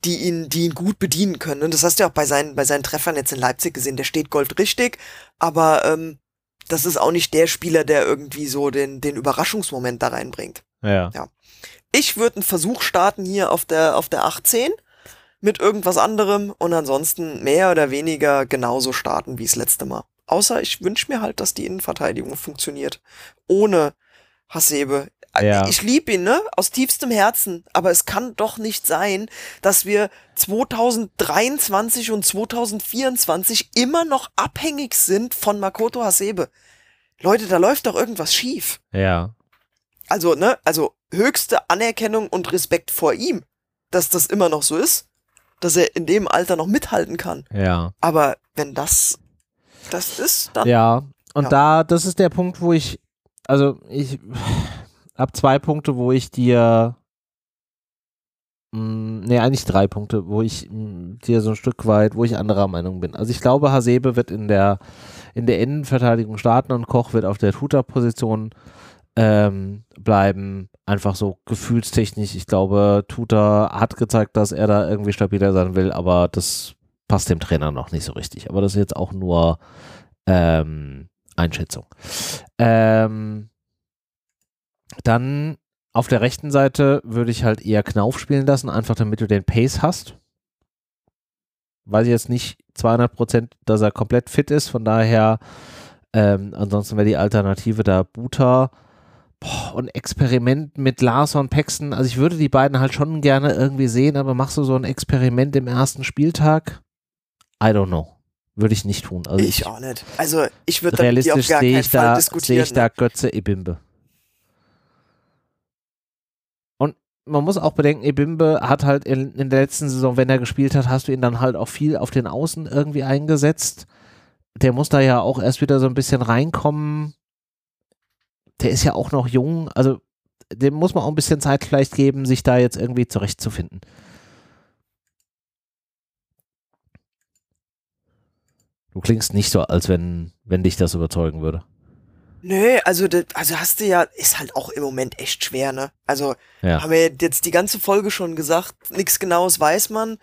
die ihn, die ihn gut bedienen können. Und das hast du ja auch bei seinen, bei seinen Treffern jetzt in Leipzig gesehen. Der steht Gold richtig, aber ähm, das ist auch nicht der Spieler, der irgendwie so den, den Überraschungsmoment da reinbringt. Ja. Ich würde einen Versuch starten hier auf der, auf der 18 mit irgendwas anderem und ansonsten mehr oder weniger genauso starten wie das letzte Mal. Außer ich wünsche mir halt, dass die Innenverteidigung funktioniert. Ohne Hasebe. Ja. Ich liebe ihn, ne? Aus tiefstem Herzen. Aber es kann doch nicht sein, dass wir 2023 und 2024 immer noch abhängig sind von Makoto Hasebe. Leute, da läuft doch irgendwas schief. Ja. Also, ne, also höchste Anerkennung und Respekt vor ihm, dass das immer noch so ist, dass er in dem Alter noch mithalten kann. Ja. Aber wenn das das ist, dann Ja. Und Ja. da, das ist der Punkt, wo ich, also ich habe zwei Punkte, wo ich dir nee, eigentlich drei Punkte, wo ich mh, dir so ein Stück weit, wo ich anderer Meinung bin. Also ich glaube, Hasebe wird in der, in der Innenverteidigung starten und Koch wird auf der Tutor-Position ähm, bleiben. Einfach so gefühlstechnisch. Ich glaube, Tutor hat gezeigt, dass er da irgendwie stabiler sein will, aber das passt dem Trainer noch nicht so richtig. Aber das ist jetzt auch nur ähm, Einschätzung. Ähm, dann auf der rechten Seite würde ich halt eher Knauf spielen lassen, einfach damit du den Pace hast. Weiß ich jetzt nicht 200 Prozent, dass er komplett fit ist, von daher ähm, ansonsten wäre die Alternative da Buta Boah, und Experiment mit Larson Paxton. Also ich würde die beiden halt schon gerne irgendwie sehen, aber machst du so ein Experiment im ersten Spieltag? I don't know. Würde ich nicht tun. Also ich, ich auch nicht. Also ich würde realistisch sehe ich, da, sehe ich da ne? Götze Ebimbe. Und man muss auch bedenken, Ebimbe hat halt in, in der letzten Saison, wenn er gespielt hat, hast du ihn dann halt auch viel auf den Außen irgendwie eingesetzt. Der muss da ja auch erst wieder so ein bisschen reinkommen. Der ist ja auch noch jung, also dem muss man auch ein bisschen Zeit vielleicht geben, sich da jetzt irgendwie zurechtzufinden. Du klingst nicht so, als wenn, wenn dich das überzeugen würde. Nö, also, also hast du ja, ist halt auch im Moment echt schwer, ne? Also Ja. haben wir jetzt die ganze Folge schon gesagt, nichts Genaues weiß man.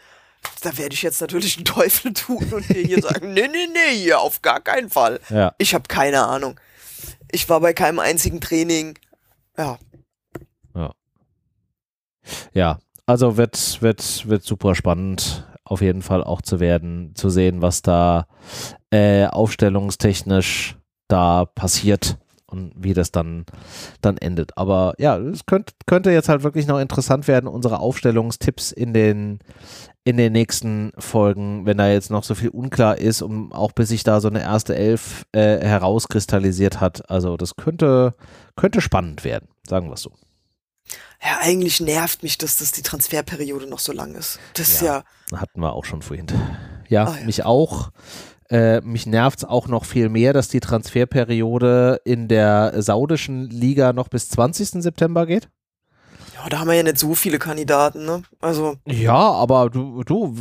Da werde ich jetzt natürlich einen Teufel tun und dir hier sagen, nee, nee, nee, hier auf gar keinen Fall. Ja. Ich habe keine Ahnung. Ich war bei keinem einzigen Training. Ja, Ja, also wird, wird, wird super spannend, auf jeden Fall auch zu werden, zu sehen, was da äh, aufstellungstechnisch da passiert und wie das dann, dann endet. Aber ja, es könnte, könnte jetzt halt wirklich noch interessant werden, unsere Aufstellungstipps in den, in den nächsten Folgen, wenn da jetzt noch so viel unklar ist und auch bis sich da so eine erste Elf äh, herauskristallisiert hat. Also das könnte, könnte spannend werden, sagen wir es so. ja, eigentlich nervt mich, dass das die Transferperiode noch so lang ist. Das ist Ja. ja, Hatten wir auch schon vorhin. Ja, Ah, ja. mich auch. Äh, mich nervt es auch noch viel mehr, dass die Transferperiode in der saudischen Liga noch bis 20. September geht. ja, da haben wir ja nicht so viele Kandidaten, ne? Also, Ja, aber du, du,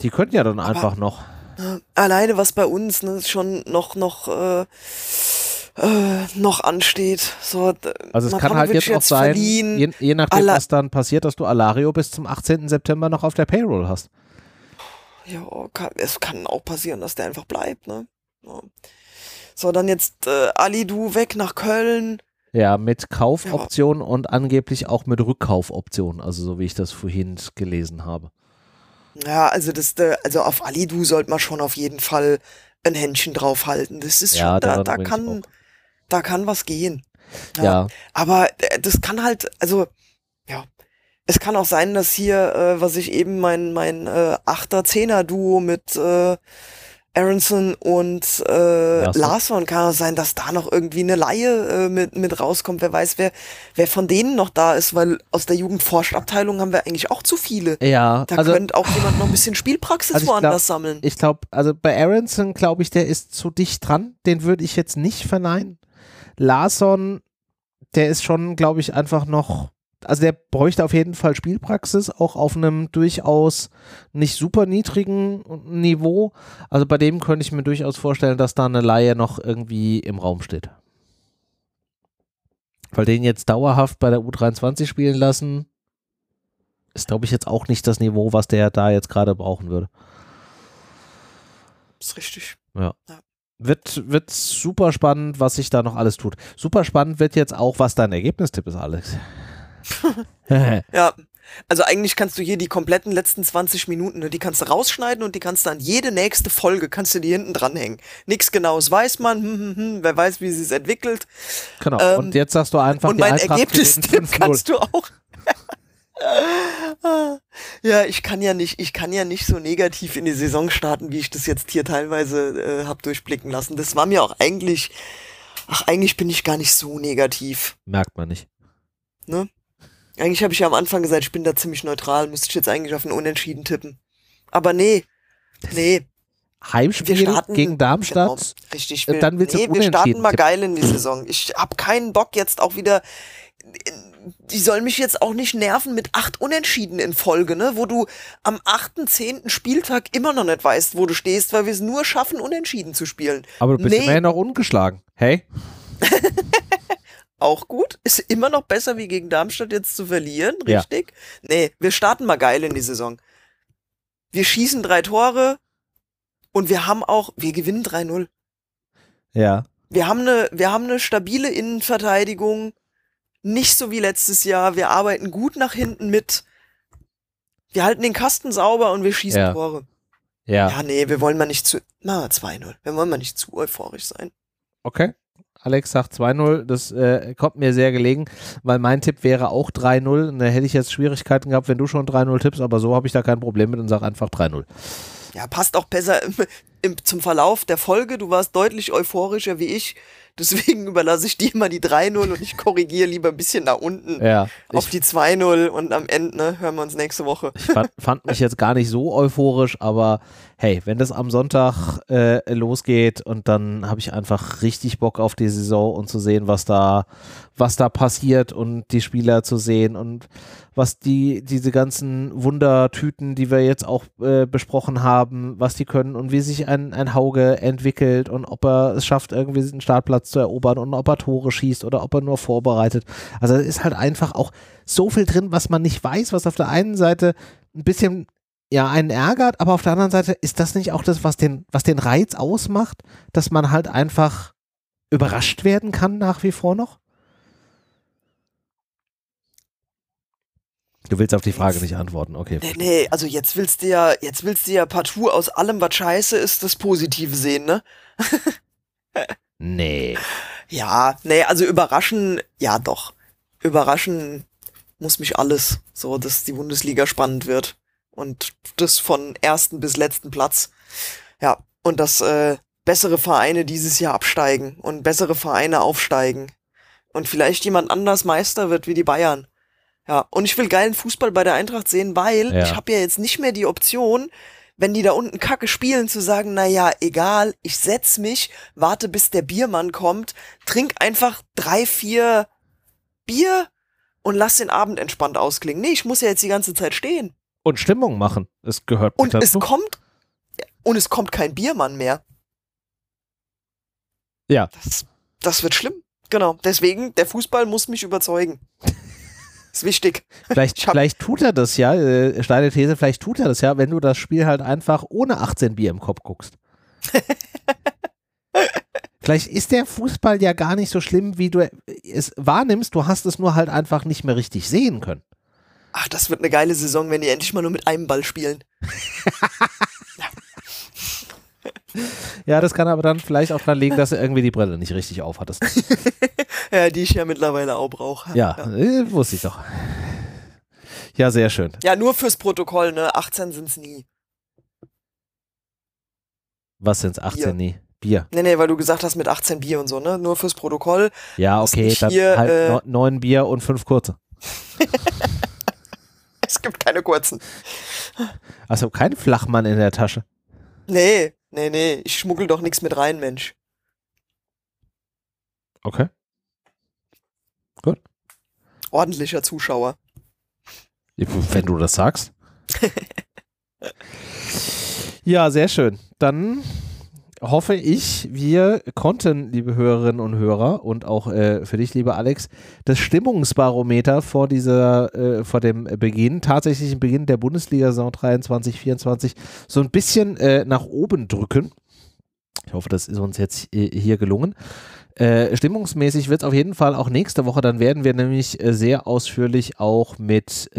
die könnten ja dann einfach noch. äh, alleine was bei uns ne, schon noch, noch, äh, äh, noch ansteht. So, Also es kann halt jetzt auch sein, je, je nachdem, Alla- was dann passiert, dass du Alario bis zum 18. September noch auf der Payroll hast. Ja, kann, es kann auch passieren, dass der einfach bleibt, ne? Ja. So, dann jetzt äh, Ali Du weg nach Köln. Ja, mit Kaufoption und angeblich auch mit Rückkaufoption, also so wie ich das vorhin gelesen habe. Ja, also das, äh, also auf Ali Du sollte man schon auf jeden Fall ein Händchen drauf halten. Das ist Ja, schon, da, da kann, da kann was gehen. Ja, Aber äh, das kann halt, also, ja. Es kann auch sein, dass hier, äh, was ich eben mein, mein äh, Achter-Zehner-Duo mit äh, Aronson und äh. Larsson kann auch sein, dass da noch irgendwie eine Laie äh, mit, mit rauskommt. Wer weiß, wer, wer von denen noch da ist, weil aus der Jugendforschabteilung haben wir eigentlich auch zu viele. ja. Da also, könnte auch jemand noch ein bisschen Spielpraxis Also ich glaub- woanders sammeln. ich glaube, also bei Aronson glaube ich, der ist zu dicht dran. Den würde ich jetzt nicht verneinen. Larson, der ist schon, glaube ich, einfach noch. Also der bräuchte auf jeden Fall Spielpraxis, auch auf einem durchaus nicht super niedrigen Niveau. Also bei dem könnte ich mir durchaus vorstellen, dass da eine Laie noch irgendwie im Raum steht. Weil den jetzt dauerhaft bei der U23 spielen lassen, ist, glaube ich, jetzt auch nicht das Niveau, was der da jetzt gerade brauchen würde. ist richtig. Wird, wird super spannend, was sich da noch alles tut. Super spannend wird jetzt auch, was dein Ergebnistipp ist, Alex. Ja, also eigentlich kannst du hier die kompletten letzten 20 Minuten, ne, die kannst du rausschneiden und die kannst du an jede nächste Folge, kannst du die hinten dranhängen. Nichts Genaues weiß man, hm, hm, hm, wer weiß, wie sie es entwickelt. genau. Ähm, und jetzt sagst du einfach, und die mein Eintracht 5-0. kannst du auch. ja, ich kann ja nicht, ich kann ja nicht so negativ in die Saison starten, wie ich das jetzt hier teilweise äh, hab durchblicken lassen. Das war mir auch eigentlich, ach, eigentlich bin ich gar nicht so negativ. Merkt man nicht. Ne? Eigentlich habe ich ja am Anfang gesagt, ich bin da ziemlich neutral, müsste ich jetzt eigentlich auf einen Unentschieden tippen. Aber nee, nee, Heimspiel gegen Darmstadt. Genau, richtig. Äh, Wir, dann willst nee, wir starten mal geil in die Saison. Ich hab keinen Bock jetzt auch wieder die soll mich jetzt auch nicht nerven mit acht Unentschieden in Folge, ne? Wo du am achten, zehnten Spieltag immer noch nicht weißt, wo du stehst, weil wir es nur schaffen, Unentschieden zu spielen. Aber du bist Nee. immerhin noch ungeschlagen. Hey? Auch gut. Ist immer noch besser, wie gegen Darmstadt jetzt zu verlieren, Ja. richtig? Nee, wir starten mal geil in die Saison. Wir schießen drei Tore und wir haben auch, wir gewinnen 3-0. Ja. Wir haben eine, wir haben eine stabile Innenverteidigung. Nicht so wie letztes Jahr. Wir arbeiten gut nach hinten mit. Wir halten den Kasten sauber und wir schießen Ja. Tore. Ja. Ja, nee, wir wollen mal nicht zu, na, 2-0. Wir wollen mal nicht zu euphorisch sein. Okay. Alex sagt 2-0, das äh, kommt mir sehr gelegen, weil mein Tipp wäre auch 3-0. Und Da hätte ich jetzt Schwierigkeiten gehabt, wenn du schon 3-0 tippst, aber so habe ich da kein Problem mit und sage einfach 3-0. Ja, passt auch besser im, im, zum Verlauf der Folge. Du warst deutlich euphorischer wie ich. Deswegen überlasse ich dir mal die 3-0 und ich korrigiere lieber ein bisschen nach unten Ja. auf die 2-0 und am Ende ne, hören wir uns nächste Woche. ich fand, fand mich jetzt gar nicht so euphorisch, aber hey, wenn das am Sonntag äh, losgeht und dann habe ich einfach richtig Bock auf die Saison und zu sehen, was da, was da passiert und die Spieler zu sehen und was die, diese ganzen Wundertüten, die wir jetzt auch äh, besprochen haben, was die können und wie sich ein, ein Hauge entwickelt und ob er es schafft, irgendwie einen Startplatz zu erobern und ob er Tore schießt oder ob er nur vorbereitet. Also es ist halt einfach auch so viel drin, was man nicht weiß, was auf der einen Seite ein bisschen ja einen ärgert, aber auf der anderen Seite ist das nicht auch das, was den, was den Reiz ausmacht, dass man halt einfach überrascht werden kann nach wie vor noch? Du willst auf die Frage nicht antworten, okay. Nee, nee, also jetzt willst du ja, jetzt willst du ja partout aus allem, was scheiße ist, das Positive sehen, ne? Nee. Ja, nee, also überraschen, ja doch. Überraschen muss mich alles, so dass die Bundesliga spannend wird. Und das von ersten bis letzten Platz. Ja, und dass äh, bessere Vereine dieses Jahr absteigen und bessere Vereine aufsteigen. Und vielleicht jemand anders Meister wird wie die Bayern. Ja, und ich will geilen Fußball bei der Eintracht sehen, weil Ja. ich habe ja jetzt nicht mehr die Option, wenn die da unten Kacke spielen, zu sagen, na ja, egal, ich setz mich, warte bis der Biermann kommt, trink einfach drei, vier Bier und lass den Abend entspannt ausklingen. Nee, ich muss ja jetzt die ganze Zeit stehen. Und Stimmung machen, es gehört Und es dazu. kommt, und es kommt kein Biermann mehr. Ja. Das, das wird schlimm. Genau. Deswegen, der Fußball muss mich überzeugen. Ist wichtig. Vielleicht, vielleicht tut er das ja, äh, steile These, vielleicht tut er das ja, wenn du das Spiel halt einfach ohne 18 Bier im Kopf guckst. vielleicht ist der Fußball ja gar nicht so schlimm, wie du es wahrnimmst, du hast es nur halt einfach nicht mehr richtig sehen können. Ach, das wird eine geile Saison, wenn die endlich mal nur mit einem Ball spielen. Ja, das kann aber dann vielleicht auch daran liegen, dass du irgendwie die Brille nicht richtig aufhattest. Ja, die ich ja mittlerweile auch brauche. Ja, Äh, wusste ich doch. Ja, sehr schön. Ja, nur fürs Protokoll, ne? 18 sind's nie. Was sind's? 18? Bier. Nee. Bier. Nee, nee, weil du gesagt hast mit 18 Bier und so, ne? Nur fürs Protokoll. Ja, okay, dann hier, halt äh, neu- neun Bier und fünf kurze. Es gibt keine kurzen. Also kein Flachmann in der Tasche. Nee, nee, nee. Ich schmuggel doch nichts mit rein, Mensch. Okay. Ordentlicher Zuschauer. Wenn du das sagst. ja, sehr schön. Dann hoffe ich, wir konnten, liebe Hörerinnen und Hörer und auch äh, für dich, lieber Alex, das Stimmungsbarometer vor dieser, äh, vor dem Beginn, tatsächlichen Beginn der Bundesliga-Saison 23, 24 so ein bisschen äh, nach oben drücken. Ich hoffe, das ist uns jetzt äh, hier gelungen. Äh, stimmungsmäßig wird es auf jeden Fall auch nächste Woche, dann werden wir nämlich äh, sehr ausführlich auch mit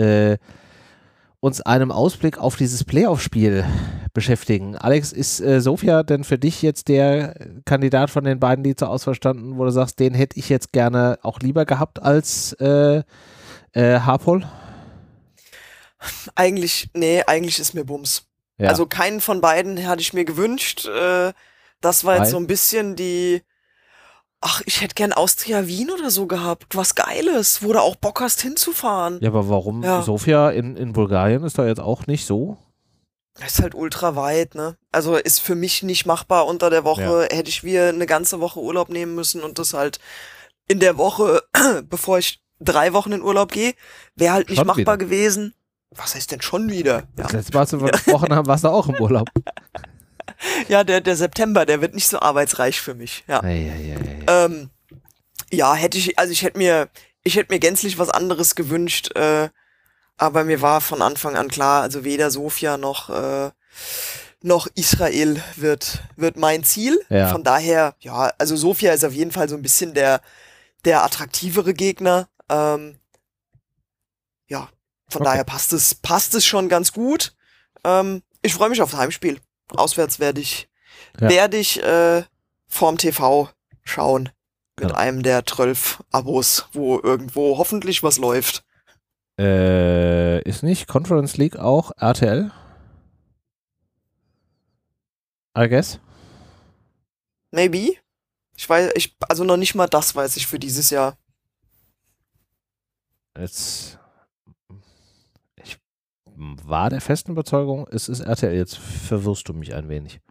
uns einem Ausblick auf dieses Playoff-Spiel beschäftigen. Alex, ist äh, Sofia denn für dich jetzt der Kandidat von den beiden, die zur Auswahl standen, wo du sagst, den hätte ich jetzt gerne auch lieber gehabt als äh, äh, Harpol? Eigentlich, nee, eigentlich ist mir Bums. Ja. Also keinen von beiden hatte ich mir gewünscht. Äh, das war Weil? jetzt so ein bisschen die. Ach, ich hätte gern Austria Wien oder so gehabt. Was Geiles, wo du auch Bock hast hinzufahren. ja, aber warum Ja. Sofia in, in Bulgarien ist da jetzt auch nicht so? Das ist halt ultra weit, ne? Also ist für mich nicht machbar unter der Woche. Hätte ich wir eine ganze Woche Urlaub nehmen müssen und das halt in der Woche, bevor ich drei Wochen in Urlaub gehe. Wäre halt nicht Schon machbar wieder. gewesen. Was heißt denn schon wieder? Ja, Das letzte Mal, als wir gesprochen haben, warst du auch im Urlaub. ja der, der September, der wird nicht so arbeitsreich für mich. Ja. Ei, ei, ei. Ähm, ja, hätte ich, also ich hätte mir, ich hätte mir gänzlich was anderes gewünscht, äh, aber mir war von Anfang an klar, also weder Sofia noch, äh, noch Israel wird, wird mein Ziel. Ja. Von daher, ja, also Sofia ist auf jeden Fall so ein bisschen der, der attraktivere Gegner. Ähm, ja, von Okay. daher passt es, passt es schon ganz gut. Ähm, ich freue mich aufs Heimspiel. Auswärts werde ich, Ja. werde ich äh, vorm TV schauen. Mit Genau. einem der 12 Abos, wo irgendwo hoffentlich was läuft. Äh, ist nicht Conference League auch RTL? I guess. Maybe. Ich weiß, ich, also noch nicht mal das weiß ich für dieses Jahr. Jetzt. War der festen Überzeugung, es ist RTL. Jetzt verwirrst du mich ein wenig.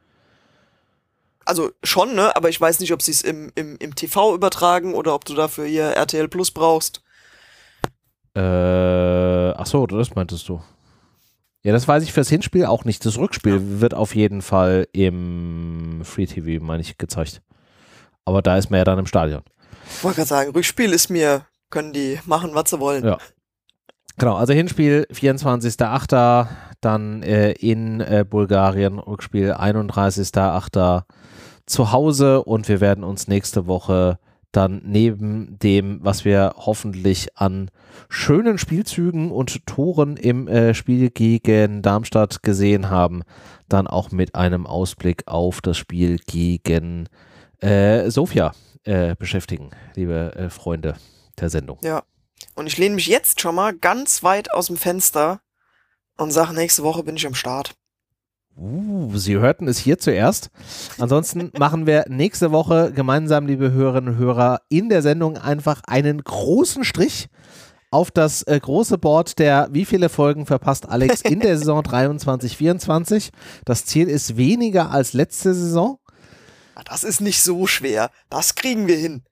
Also schon, ne? Aber ich weiß nicht, ob sie es im, im, im TV übertragen oder ob du dafür hier RTL Plus brauchst. Äh, ach so, das meintest du. Ja, das weiß ich fürs Hinspiel auch nicht. Das Rückspiel wird auf jeden Fall im Free TV, meine ich, gezeigt. Aber da ist man ja dann im Stadion. Ich wollte gerade sagen, Rückspiel ist mir, können die machen, was sie wollen. Ja. Genau, also Hinspiel 24.08., dann äh, in äh, Bulgarien, Rückspiel 31.08. zu Hause und wir werden uns nächste Woche dann neben dem, was wir hoffentlich an schönen Spielzügen und Toren im äh, Spiel gegen Darmstadt gesehen haben, dann auch mit einem Ausblick auf das Spiel gegen äh, Sofia äh, beschäftigen, liebe äh, Freunde der Sendung. Ja. Und ich lehne mich jetzt schon mal ganz weit aus dem Fenster und sage, nächste Woche bin ich am Start. Uh, Sie hörten es hier zuerst. Ansonsten machen wir nächste Woche gemeinsam, liebe Hörerinnen und Hörer, in der Sendung einfach einen großen Strich auf das äh, große Board der wie viele Folgen verpasst Alex in der Saison 23, 24. Das Ziel ist weniger als letzte Saison. Ah, Das ist nicht so schwer. Das kriegen wir hin.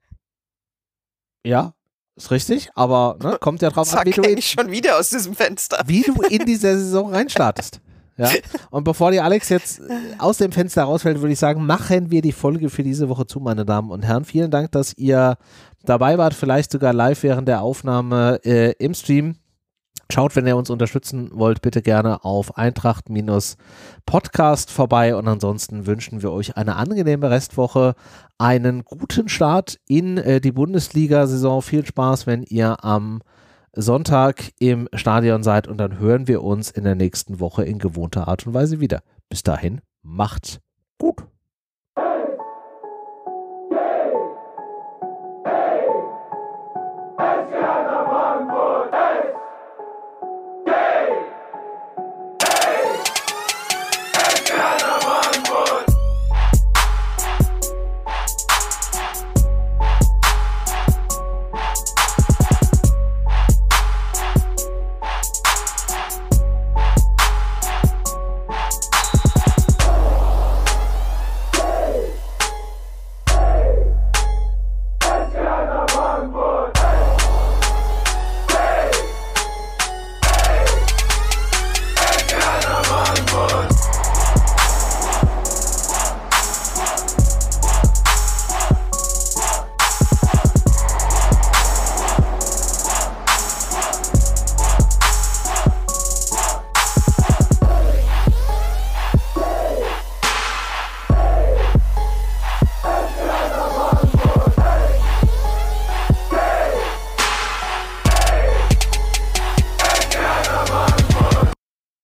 Ja, ist richtig, aber ne, kommt ja drauf an, Zack, wie du, in, ich schon wieder aus diesem Fenster. wie du in dieser Saison reinstartest. Ja? Und bevor die Alex jetzt äh, aus dem Fenster rausfällt, würde ich sagen, machen wir die Folge für diese Woche zu, meine Damen und Herren. Vielen Dank, dass ihr dabei wart, vielleicht sogar live während der Aufnahme äh, im Stream. Schaut, wenn ihr uns unterstützen wollt, bitte gerne auf Eintracht-Podcast vorbei und ansonsten wünschen wir euch eine angenehme Restwoche, einen guten Start in äh, die Bundesliga-Saison. Viel Spaß, wenn ihr am Sonntag im Stadion seid und dann hören wir uns in der nächsten Woche in gewohnter Art und Weise wieder. Bis dahin, macht's gut.